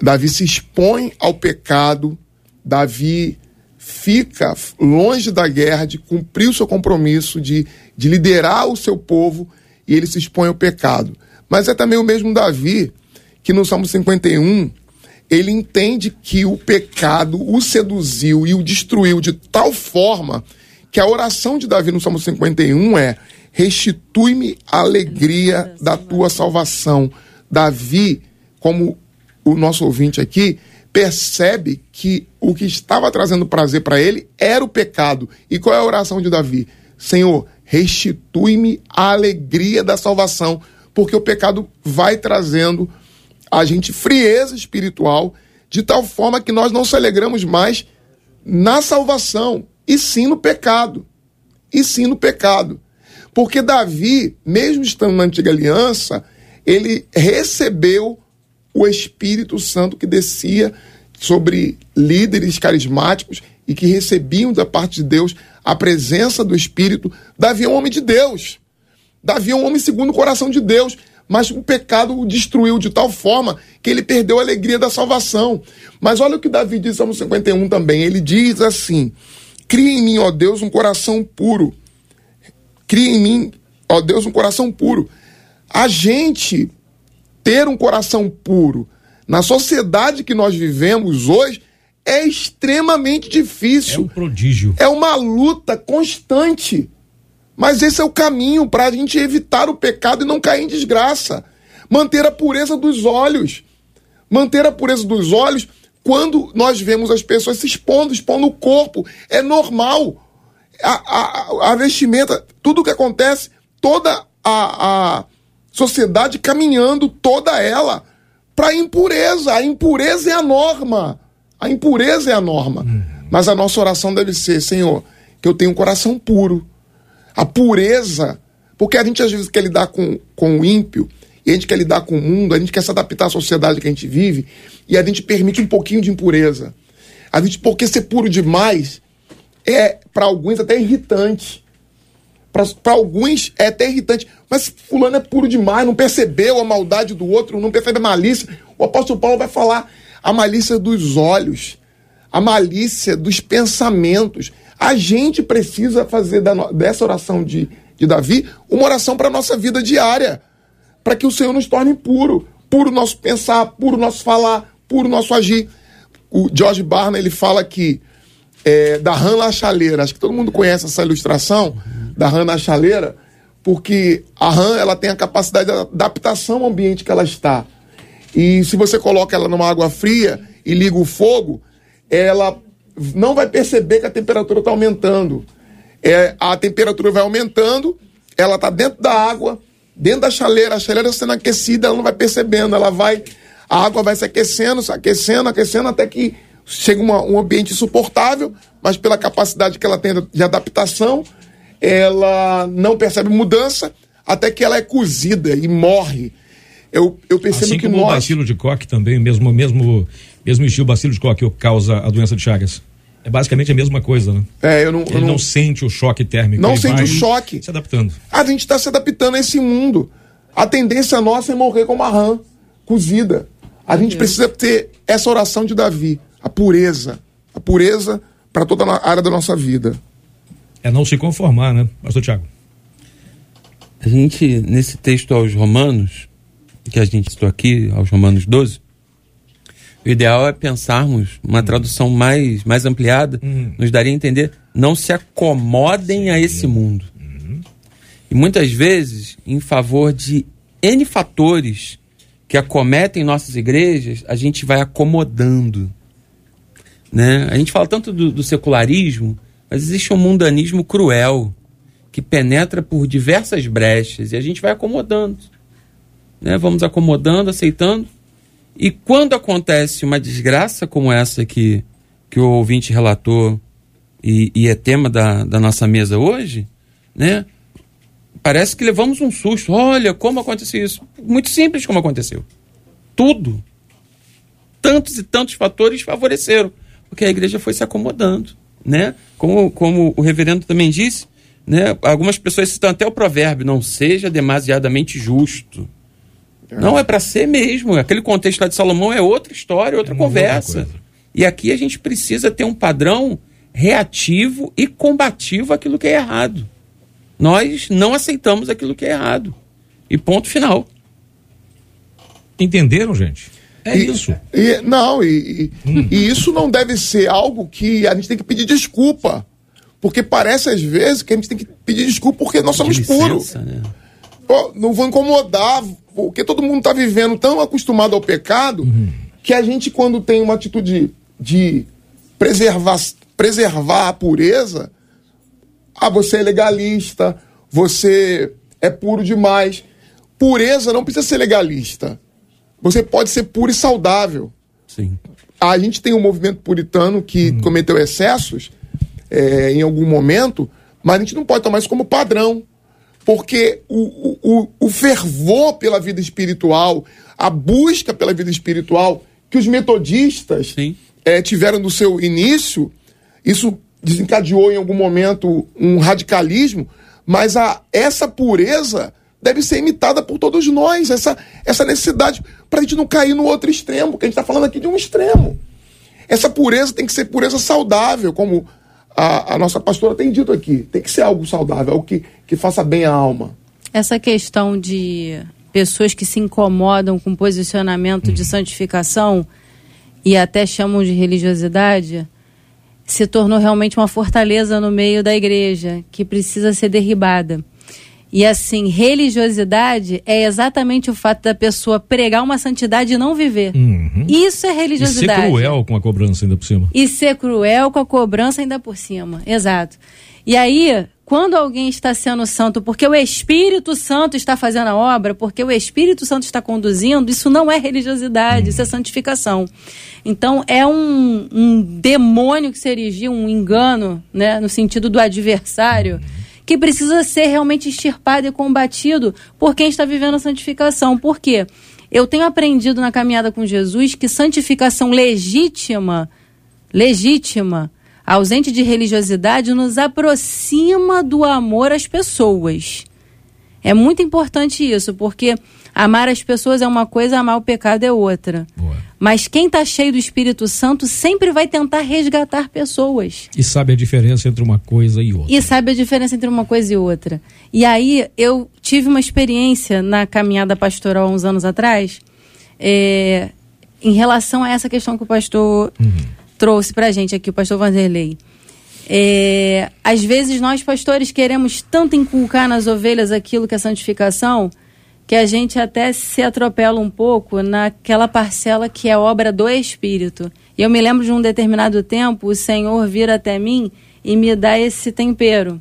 Davi se expõe ao pecado, Davi fica longe da guerra, de cumprir o seu compromisso, de, de liderar o seu povo, e ele se expõe ao pecado. Mas é também o mesmo Davi que no Salmo 51 ele entende que o pecado o seduziu e o destruiu de tal forma que a oração de Davi no Salmo 51 é: restitui-me a alegria da tua salvação. Davi, como o nosso ouvinte aqui, percebe que o que estava trazendo prazer para ele era o pecado. E qual é a oração de Davi? Senhor, restitui-me a alegria da salvação, porque o pecado vai trazendo a gente frieza espiritual, de tal forma que nós não se alegramos mais na salvação, e sim no pecado. E sim no pecado. Porque Davi, mesmo estando na antiga aliança, ele recebeu o Espírito Santo que descia sobre líderes carismáticos e que recebiam da parte de Deus a presença do Espírito. Davi é um homem de Deus. Davi é um homem segundo o coração de Deus. Mas o pecado o destruiu de tal forma que ele perdeu a alegria da salvação. Mas olha o que Davi diz no 51 também. Ele diz assim: Cria em mim, ó Deus, um coração puro. Cria em mim, ó Deus, um coração puro. A gente ter um coração puro na sociedade que nós vivemos hoje é extremamente difícil. É um prodígio. É uma luta constante. Mas esse é o caminho para a gente evitar o pecado e não cair em desgraça. Manter a pureza dos olhos. Manter a pureza dos olhos quando nós vemos as pessoas se expondo, expondo o corpo. É normal. A, a, a vestimenta, tudo o que acontece, toda a, a sociedade caminhando toda ela para a impureza. A impureza é a norma. A impureza é a norma. Uhum. Mas a nossa oração deve ser, Senhor, que eu tenha um coração puro. A pureza, porque a gente às vezes quer lidar com, com o ímpio, e a gente quer lidar com o mundo, a gente quer se adaptar à sociedade que a gente vive, e a gente permite um pouquinho de impureza. A gente, porque ser puro demais é, para alguns, até irritante. Para alguns é até irritante. Mas fulano é puro demais, não percebeu a maldade do outro, não percebe a malícia. O apóstolo Paulo vai falar a malícia dos olhos, a malícia dos pensamentos. A gente precisa fazer da, dessa oração de, de Davi uma oração para a nossa vida diária. Para que o Senhor nos torne puro. Puro nosso pensar, puro nosso falar, puro nosso agir. O George Barna ele fala que é, da rã na chaleira, acho que todo mundo conhece essa ilustração da rã na chaleira, porque a rã ela tem a capacidade de adaptação ao ambiente que ela está. E se você coloca ela numa água fria e liga o fogo, ela não vai perceber que a temperatura está aumentando. É, a temperatura vai aumentando, ela está dentro da água, dentro da chaleira, a chaleira sendo aquecida, ela não vai percebendo, ela vai. A água vai se aquecendo, se aquecendo, aquecendo, até que chega uma, um ambiente insuportável, mas pela capacidade que ela tem de adaptação, ela não percebe mudança até que ela é cozida e morre. Eu, eu percebo assim que como nós... o bacilo de coque também, mesmo, mesmo, mesmo estilo bacilo de coque que causa a doença de Chagas. É basicamente a mesma coisa, né? É, eu não, Ele eu não... não... sente o choque térmico. Não sente o choque. Se adaptando. A gente está se adaptando a esse mundo. A tendência nossa é morrer como a rã, cozida. A gente precisa ter essa oração de Davi, a pureza, a pureza para toda a área da nossa vida. É não se conformar, né, Pastor Tiago? A gente, nesse texto aos Romanos, que a gente citou aqui, aos Romanos 12, o ideal é pensarmos uma tradução mais, mais ampliada, uhum. nos daria a entender, não se acomodem Sim. a esse mundo. Uhum. E muitas vezes, em favor de N fatores que acometem nossas igrejas, a gente vai acomodando. Né? A gente fala tanto do, do secularismo, mas existe um mundanismo cruel que penetra por diversas brechas e a gente vai acomodando. Né? Vamos acomodando, aceitando. E quando acontece uma desgraça como essa que, que o ouvinte relatou e, e é tema da, da nossa mesa hoje, né? parece que levamos um susto. Olha como aconteceu isso. Muito simples como aconteceu. Tudo. Tantos e tantos fatores favoreceram. Porque a igreja foi se acomodando. Né? Como, como o reverendo também disse, né? algumas pessoas citam até o provérbio: não seja demasiadamente justo. Não é para ser mesmo. Aquele contexto lá de Salomão é outra história, outra é conversa. Outra e aqui a gente precisa ter um padrão reativo e combativo àquilo que é errado. Nós não aceitamos aquilo que é errado. E ponto final. Entenderam, gente? É e, isso. E, não, e, hum. e isso não deve ser algo que a gente tem que pedir desculpa. Porque parece às vezes que a gente tem que pedir desculpa porque nós somos puros. Né? não vou incomodar, porque todo mundo está vivendo tão acostumado ao pecado uhum. que a gente, quando tem uma atitude de preservar, preservar a pureza, ah, você é legalista, você é puro demais. Pureza não precisa ser legalista. Você pode ser puro e saudável. Sim. A gente tem um movimento puritano que hum. cometeu excessos é, em algum momento, mas a gente não pode tomar isso como padrão. Porque o, o, o fervor pela vida espiritual, a busca pela vida espiritual que os metodistas é, tiveram no seu início, isso desencadeou em algum momento um radicalismo, mas a, essa pureza deve ser imitada por todos nós, essa, essa necessidade, para a gente não cair no outro extremo, porque a gente está falando aqui de um extremo. Essa pureza tem que ser pureza saudável, como a, a, nossa pastora tem dito aqui. Tem que ser algo saudável, algo que, que faça bem à alma. Essa questão de pessoas que se incomodam com posicionamento de santificação e até chamam de religiosidade se tornou realmente uma fortaleza no meio da igreja que precisa ser derribada. E assim, religiosidade é exatamente o fato da pessoa pregar uma santidade e não viver. Uhum. Isso é religiosidade. E ser cruel com a cobrança ainda por cima. E ser cruel com a cobrança ainda por cima. Exato. E aí, quando alguém está sendo santo porque o Espírito Santo está fazendo a obra, porque o Espírito Santo está conduzindo, isso não é religiosidade, isso é santificação. Então é um, um demônio que se erigiu, um engano, né, no sentido do adversário, que precisa ser realmente extirpado e combatido por quem está vivendo a santificação. Por quê? Eu tenho aprendido na caminhada com Jesus que santificação legítima, legítima, ausente de religiosidade, nos aproxima do amor às pessoas. É muito importante isso, porque amar as pessoas é uma coisa, amar o pecado é outra. Boa. Mas quem está cheio do Espírito Santo sempre vai tentar resgatar pessoas. E sabe a diferença entre uma coisa e outra. E sabe a diferença entre uma coisa e outra. E aí eu tive uma experiência na caminhada pastoral uns anos atrás, é, em relação a essa questão que o pastor uhum trouxe para a gente aqui, o pastor Vanderlei. É, às vezes nós, pastores, queremos tanto inculcar nas ovelhas aquilo que é santificação, que a gente até se atropela um pouco naquela parcela que é obra do Espírito. E eu me lembro de um determinado tempo, o Senhor vir até mim e me dar esse tempero.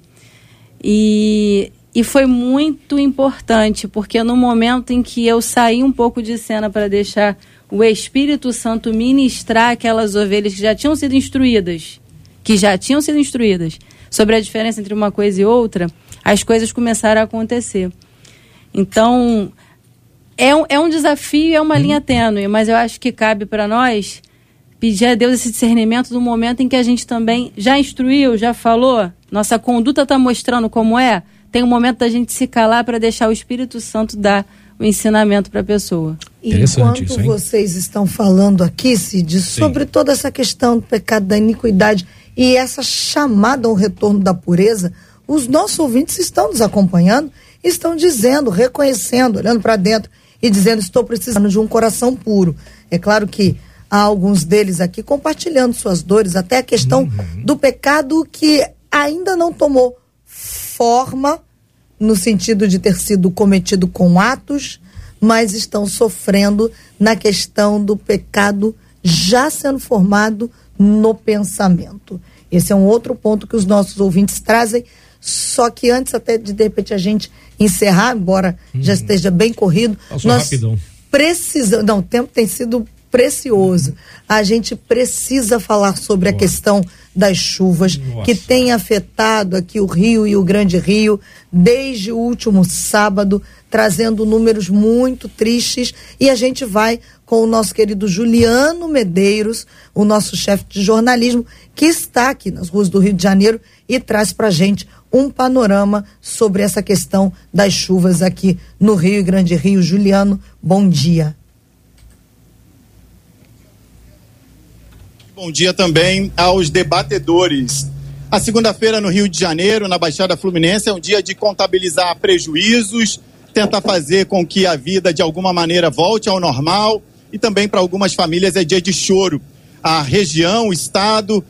E, e foi muito importante, porque no momento em que eu saí um pouco de cena para deixar o Espírito Santo ministrar aquelas ovelhas que já tinham sido instruídas, que já tinham sido instruídas sobre a diferença entre uma coisa e outra, as coisas começaram a acontecer. Então, é um, é um desafio, é uma linha tênue, mas eu acho que cabe para nós pedir a Deus esse discernimento no momento em que a gente também já instruiu, já falou, nossa conduta está mostrando como é, tem um momento da gente se calar para deixar o Espírito Santo dar o ensinamento para a pessoa. Enquanto isso, vocês estão falando aqui, Cid, sobre toda essa questão do pecado da iniquidade e essa chamada ao retorno da pureza, os nossos ouvintes estão nos acompanhando, estão dizendo, reconhecendo, olhando para dentro e dizendo: estou precisando de um coração puro. É claro que há alguns deles aqui compartilhando suas dores, até a questão uhum. do pecado que ainda não tomou forma, no sentido de ter sido cometido com atos, mas estão sofrendo na questão do pecado já sendo formado no pensamento. Esse é um outro ponto que os nossos ouvintes trazem. Só que antes até de de repente a gente encerrar, embora uhum. já esteja bem corrido, Passou nós rapidão. precisamos. Não, o tempo tem sido precioso. Uhum. A gente precisa falar sobre Boa. a questão das chuvas Nossa. que tem afetado aqui o Rio e o Grande Rio desde o último sábado, trazendo números muito tristes. E a gente vai com o nosso querido Juliano Medeiros, o nosso chefe de jornalismo, que está aqui nas ruas do Rio de Janeiro e traz para gente um panorama sobre essa questão das chuvas aqui no Rio Grande Rio. Juliano, bom dia. Bom dia também aos debatedores. A segunda-feira no Rio de Janeiro, na Baixada Fluminense, é um dia de contabilizar prejuízos, tentar fazer com que a vida de alguma maneira volte ao normal e também para algumas famílias é dia de choro. A região, o estado,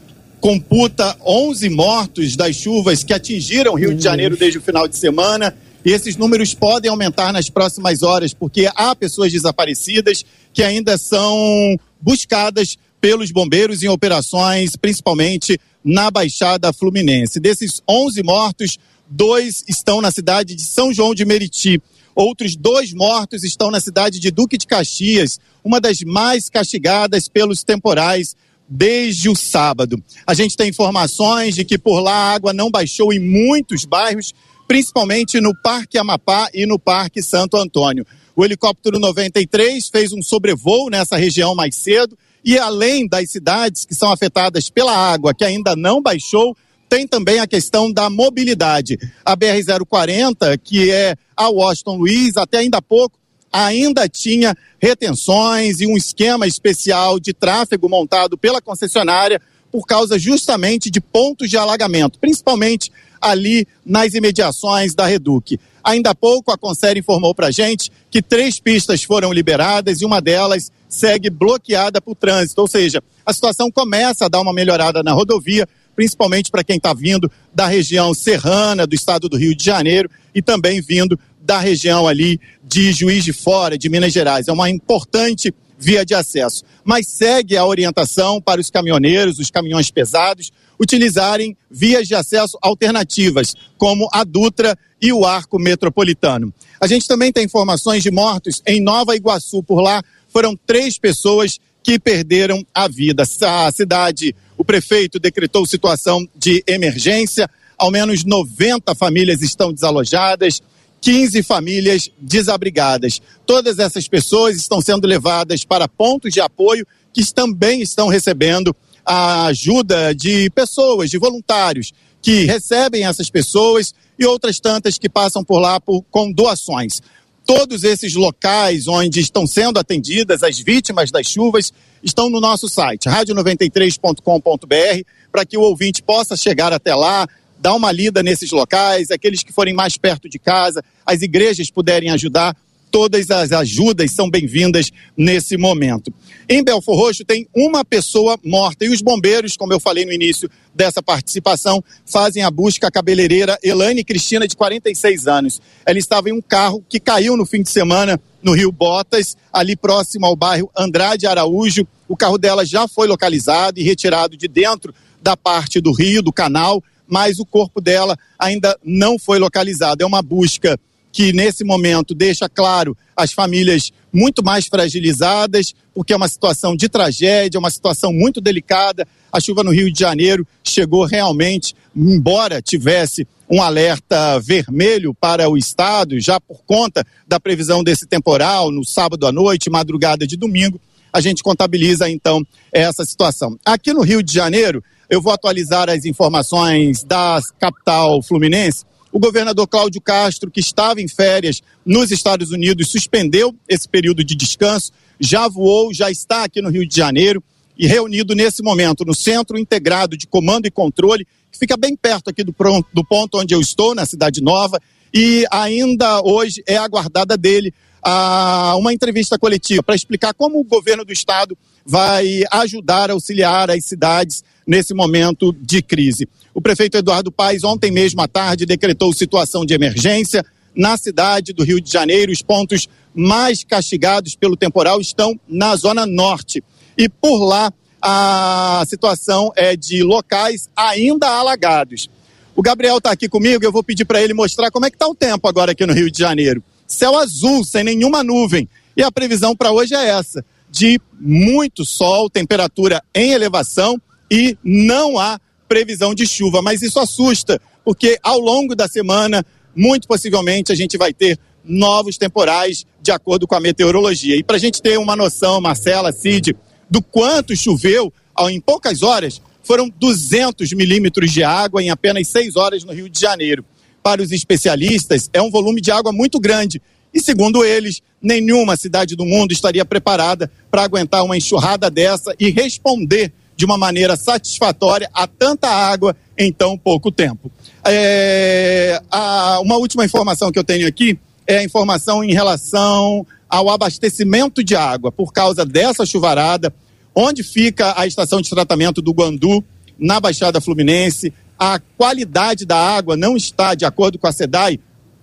computa 11 mortos das chuvas que atingiram o Rio de Janeiro desde o final de semana. E esses números podem aumentar nas próximas horas, porque há pessoas desaparecidas que ainda são buscadas pelos bombeiros em operações, principalmente na Baixada Fluminense. Desses 11 mortos, dois estão na cidade de São João de Meriti. Outros dois mortos estão na cidade de Duque de Caxias, uma das mais castigadas pelos temporais desde o sábado. A gente tem informações de que por lá a água não baixou em muitos bairros, principalmente no Parque Amapá e no Parque Santo Antônio. O helicóptero 93 fez um sobrevoo nessa região mais cedo e além das cidades que são afetadas pela água, que ainda não baixou, tem também a questão da mobilidade. A BR-040, que é a Washington Luiz, até ainda há pouco, ainda tinha retenções e um esquema especial de tráfego montado pela concessionária por causa justamente de pontos de alagamento, principalmente ali nas imediações da Reduc. Ainda há pouco, a Conser informou para a gente que três pistas foram liberadas e uma delas segue bloqueada por trânsito. Ou seja, a situação começa a dar uma melhorada na rodovia, principalmente para quem está vindo da região serrana do estado do Rio de Janeiro e também vindo da região ali de Juiz de Fora, de Minas Gerais. É uma importante via de acesso. Mas segue a orientação para os caminhoneiros, os caminhões pesados, utilizarem vias de acesso alternativas, como a Dutra e o Arco Metropolitano. A gente também tem informações de mortos em Nova Iguaçu. Por lá foram três pessoas que perderam a vida. A cidade, o prefeito decretou situação de emergência, ao menos 90 famílias estão desalojadas. 15 famílias desabrigadas. Todas essas pessoas estão sendo levadas para pontos de apoio que também estão recebendo a ajuda de pessoas, de voluntários, que recebem essas pessoas e outras tantas que passam por lá por, com doações. Todos esses locais onde estão sendo atendidas as vítimas das chuvas estão no nosso site, radio93.com.br, para que o ouvinte possa chegar até lá, dar uma lida nesses locais, aqueles que forem mais perto de casa, as igrejas puderem ajudar, todas as ajudas são bem-vindas nesse momento. Em Belfor Roxo tem uma pessoa morta e os bombeiros, como eu falei no início dessa participação, fazem a busca à cabeleireira Elaine Cristina, de 46 anos. Ela estava em um carro que caiu no fim de semana no Rio Botas, ali próximo ao bairro Andrade Araújo. O carro dela já foi localizado e retirado de dentro da parte do rio, do canal, mas o corpo dela ainda não foi localizado. É uma busca que nesse momento deixa claro as famílias muito mais fragilizadas, porque é uma situação de tragédia, uma situação muito delicada. A chuva no Rio de Janeiro chegou realmente, embora tivesse um alerta vermelho para o estado, já por conta da previsão desse temporal no sábado à noite, madrugada de domingo, a gente contabiliza então essa situação. Aqui no Rio de Janeiro, eu vou atualizar as informações da capital fluminense. O governador Cláudio Castro, que estava em férias nos Estados Unidos, suspendeu esse período de descanso, já voou, já está aqui no Rio de Janeiro e reunido nesse momento no Centro Integrado de Comando e Controle, que fica bem perto aqui do, do ponto onde eu estou, na Cidade Nova, e ainda hoje é aguardada dele a, uma entrevista coletiva para explicar como o governo do estado vai ajudar, auxiliar as cidades nesse momento de crise. O prefeito Eduardo Paes, ontem mesmo à tarde, decretou situação de emergência na cidade do Rio de Janeiro. Os pontos mais castigados pelo temporal estão na zona norte. E por lá, a situação é de locais ainda alagados. O Gabriel está aqui comigo, eu vou pedir para ele mostrar como é que está o tempo agora aqui no Rio de Janeiro. Céu azul, sem nenhuma nuvem. E a previsão para hoje é essa, de muito sol, temperatura em elevação e não há previsão de chuva. Mas isso assusta, porque ao longo da semana, muito possivelmente, a gente vai ter novos temporais, de acordo com a meteorologia. E para a gente ter uma noção, Marcela, Cid, do quanto choveu em poucas horas, foram 200 milímetros de água em apenas seis horas no Rio de Janeiro. Para os especialistas, é um volume de água muito grande. E segundo eles, nenhuma cidade do mundo estaria preparada para aguentar uma enxurrada dessa e responder de uma maneira satisfatória a tanta água em tão pouco tempo. É, a, uma última informação que eu tenho aqui é a informação em relação ao abastecimento de água. Por causa dessa chuvarada, onde fica a estação de tratamento do Guandu, na Baixada Fluminense, a qualidade da água não está, de acordo com a SEDAI,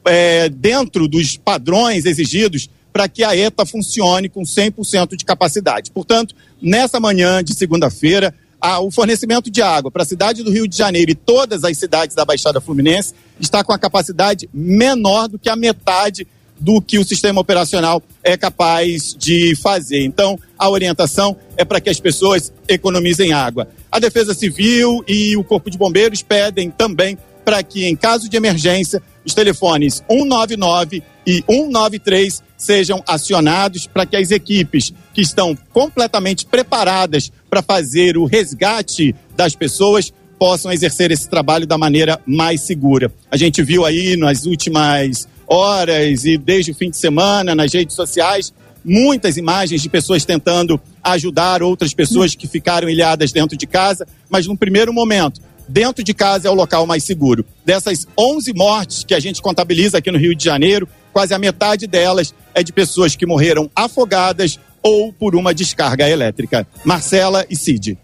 é, dentro dos padrões exigidos para que a ETA funcione com 100% de capacidade. Portanto, nessa manhã de segunda-feira, o fornecimento de água para a cidade do Rio de Janeiro e todas as cidades da Baixada Fluminense está com a capacidade menor do que a metade do que o sistema operacional é capaz de fazer. Então, a orientação é para que as pessoas economizem água. A Defesa Civil e o Corpo de Bombeiros pedem também para que, em caso de emergência, os telefones 199 e 193 sejam acionados para que as equipes que estão completamente preparadas para fazer o resgate das pessoas possam exercer esse trabalho da maneira mais segura. A gente viu aí nas últimas horas e desde o fim de semana nas redes sociais muitas imagens de pessoas tentando ajudar outras pessoas que ficaram ilhadas dentro de casa, mas num primeiro momento dentro de casa é o local mais seguro. Dessas 11 mortes que a gente contabiliza aqui no Rio de Janeiro, quase a metade delas é de pessoas que morreram afogadas ou por uma descarga elétrica. Marcela e Cid.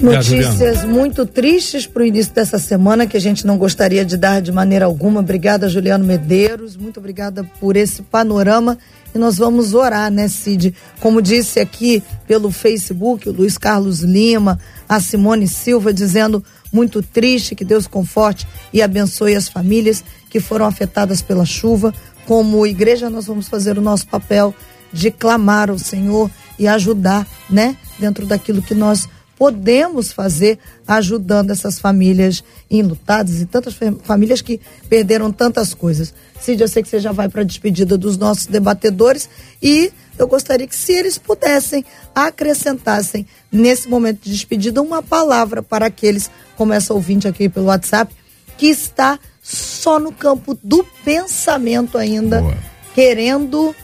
Notícias muito tristes para o início dessa semana que a gente não gostaria de dar de maneira alguma. Obrigada, Juliano Medeiros. Muito obrigada por esse panorama. E nós vamos orar, né, Cid? Como disse aqui pelo Facebook, o Luiz Carlos Lima, a Simone Silva, dizendo muito triste, que Deus conforte e abençoe as famílias que foram afetadas pela chuva. Como igreja, nós vamos fazer o nosso papel de clamar ao Senhor e ajudar, né, dentro daquilo que nós podemos fazer ajudando essas famílias enlutadas e tantas famílias que perderam tantas coisas. Cid, eu sei que você já vai para a despedida dos nossos debatedores e eu gostaria que, se eles pudessem, acrescentassem nesse momento de despedida uma palavra para aqueles, como essa ouvinte aqui pelo WhatsApp, que está só no campo do pensamento ainda, Boa. querendo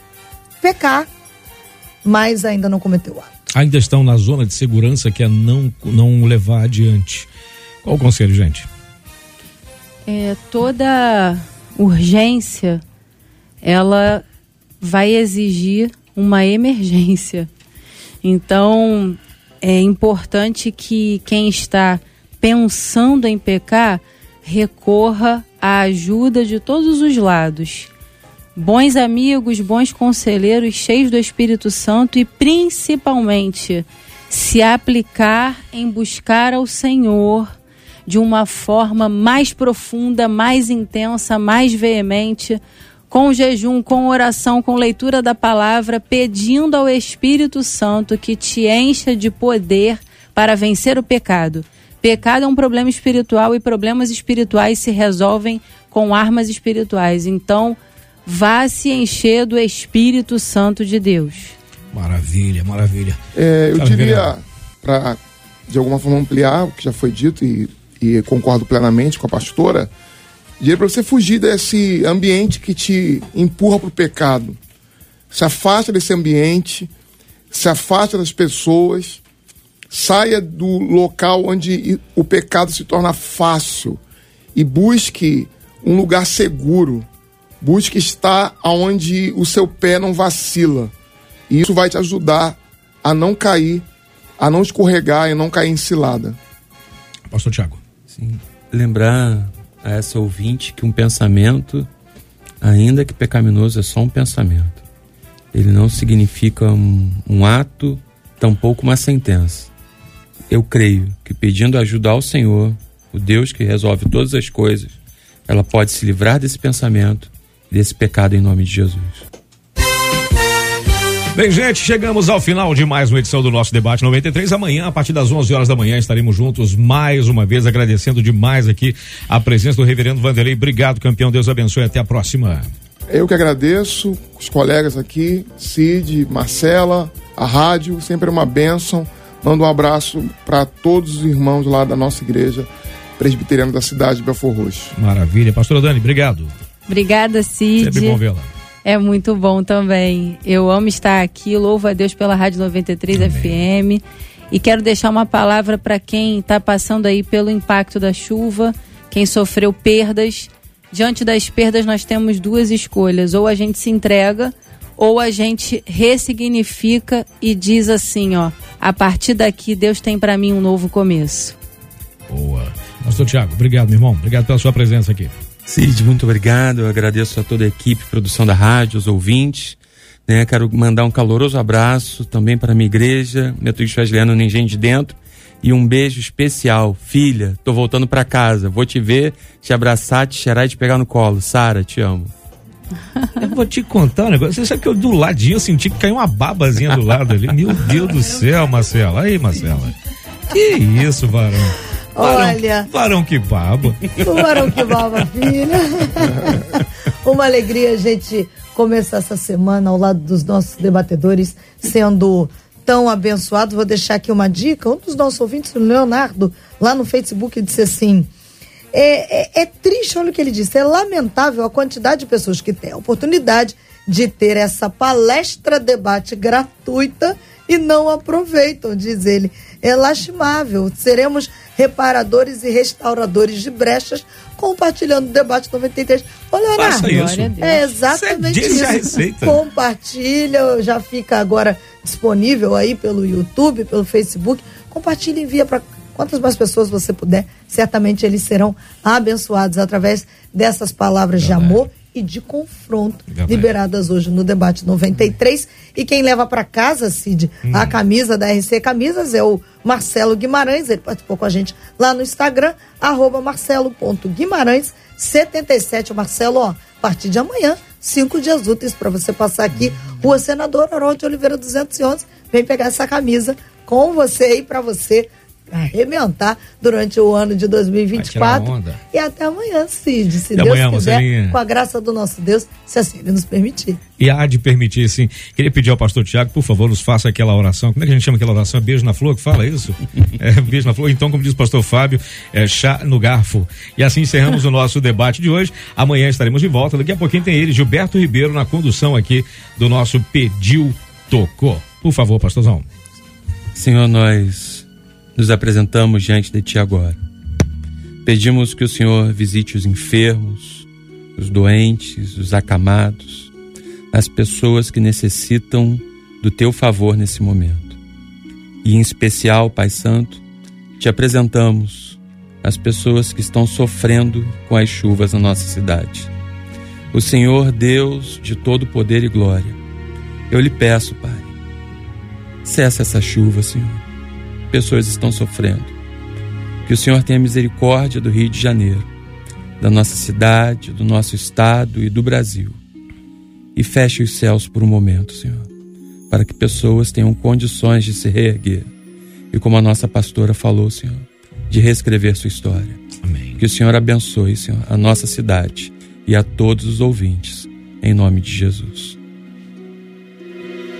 pecar, mas ainda não cometeu ato ainda estão na zona de segurança que é não, não levar adiante. Qual o conselho, gente? É, toda urgência ela vai exigir uma emergência. Então, é importante que quem está pensando em pecar recorra à ajuda de todos os lados bons amigos, bons conselheiros, cheios do Espírito Santo e principalmente se aplicar em buscar ao Senhor de uma forma mais profunda, mais intensa, mais veemente, com jejum, com oração, com leitura da palavra, pedindo ao Espírito Santo que te encha de poder para vencer o pecado. Pecado é um problema espiritual e problemas espirituais se resolvem com armas espirituais. Então, vá se encher do Espírito Santo de Deus. Maravilha, maravilha. É, eu diria, para de alguma forma ampliar o que já foi dito e, e concordo plenamente com a pastora, Dinheiro para você fugir desse ambiente que te empurra para o pecado. Se afasta desse ambiente, se afasta das pessoas, saia do local onde o pecado se torna fácil e busque um lugar seguro. Busque estar onde o seu pé não vacila. E isso vai te ajudar a não cair, a não escorregar e não cair em cilada. Pastor Tiago. Sim. Lembrar a essa ouvinte que um pensamento, ainda que pecaminoso, é só um pensamento. Ele não significa um, um ato, tampouco uma sentença. Eu creio que pedindo ajuda ao Senhor, o Deus que resolve todas as coisas, ela pode se livrar desse pensamento, desse pecado em nome de Jesus. Bem, gente, chegamos ao final de mais uma edição do nosso debate 93. Amanhã, a partir das 11 horas da manhã, estaremos juntos mais uma vez, agradecendo demais aqui a presença do reverendo Vanderlei. Obrigado, campeão. Deus abençoe. Até a próxima. Eu que agradeço, os colegas aqui, Cid, Marcela, a rádio, sempre uma bênção. Mando um abraço para todos os irmãos lá da nossa igreja presbiteriana da cidade de Belfor Roxo. Maravilha. Pastora Dani, obrigado. Obrigada, Cid. Sempre bom vê-la. É muito bom também. Eu amo estar aqui, louvo a Deus pela Rádio 93 Amém. FM. E quero deixar uma palavra para quem está passando aí pelo impacto da chuva, quem sofreu perdas. Diante das perdas, nós temos duas escolhas: ou a gente se entrega, ou a gente ressignifica e diz assim: ó, a partir daqui, Deus tem para mim um novo começo. Boa. Pastor Tiago, obrigado, meu irmão. Obrigado pela sua presença aqui. Cid, muito obrigado. Eu agradeço a toda a equipe, produção da rádio, os ouvintes. Né? Quero mandar um caloroso abraço também para a minha igreja, Metodista Wesleyano no de Dentro. E um beijo especial. Filha, tô voltando para casa. Vou te ver, te abraçar, te cheirar e te pegar no colo. Sara, te amo. Eu vou te contar um negócio. Você sabe que eu do ladinho eu senti que caiu uma babazinha do lado ali. Meu Deus do céu, Marcela. Aí, Marcela. Que isso, varão. Olha. Varão que baba. O varão que baba, filha. Uma alegria a gente começar essa semana ao lado dos nossos debatedores, sendo tão abençoados. Vou deixar aqui uma dica. Um dos nossos ouvintes, o Leonardo, lá no Facebook, disse assim. É, é, é, triste, olha o que ele disse, é lamentável a quantidade de pessoas que têm a oportunidade de ter essa palestra debate gratuita e não aproveitam, diz ele. É lastimável. Seremos reparadores e restauradores de brechas, compartilhando o debate 93. Ô, Leonardo, isso. é exatamente isso. A receita. Compartilha, já fica agora disponível aí pelo YouTube, pelo Facebook. Compartilha e envia para quantas mais pessoas você puder. Certamente eles serão abençoados através dessas palavras de amor e de confronto liberadas hoje no debate 93. E quem leva para casa, Cid, hum. a camisa da RC Camisas é o Marcelo Guimarães. Ele participou com a gente lá no Instagram, arroba marcelo.guimarães77. Marcelo, ó, a partir de amanhã, cinco dias úteis para você passar aqui, Rua Senador Harold Oliveira 211. Vem pegar essa camisa com você aí para você arrebentar durante o ano de 2024. E até amanhã, Cid, se e Deus amanhã, quiser, Marcelinha. com a graça do nosso Deus, se assim ele nos permitir. E há de permitir, sim. Queria pedir ao pastor Tiago, por favor, nos faça aquela oração. Como é que a gente chama aquela oração? Beijo na flor, que fala isso? é, beijo na flor. Então, como diz o pastor Fábio, é chá no garfo. E assim encerramos o nosso debate de hoje. Amanhã estaremos de volta. Daqui a pouquinho tem ele, Gilberto Ribeiro, na condução aqui do nosso Pediu Tocou. Por favor, pastorzão. Senhor, nós nos apresentamos diante de Ti agora. Pedimos que o Senhor visite os enfermos, os doentes, os acamados, as pessoas que necessitam do Teu favor nesse momento. E em especial, Pai Santo, te apresentamos as pessoas que estão sofrendo com as chuvas na nossa cidade. O Senhor, Deus de todo poder e glória, eu lhe peço, Pai, cessa essa chuva, Senhor pessoas estão sofrendo. Que o Senhor tenha misericórdia do Rio de Janeiro, da nossa cidade, do nosso estado e do Brasil. E feche os céus por um momento, Senhor, para que pessoas tenham condições de se reerguer. E como a nossa pastora falou, Senhor, de reescrever sua história. Amém. Que o Senhor abençoe, Senhor, a nossa cidade e a todos os ouvintes, em nome de Jesus.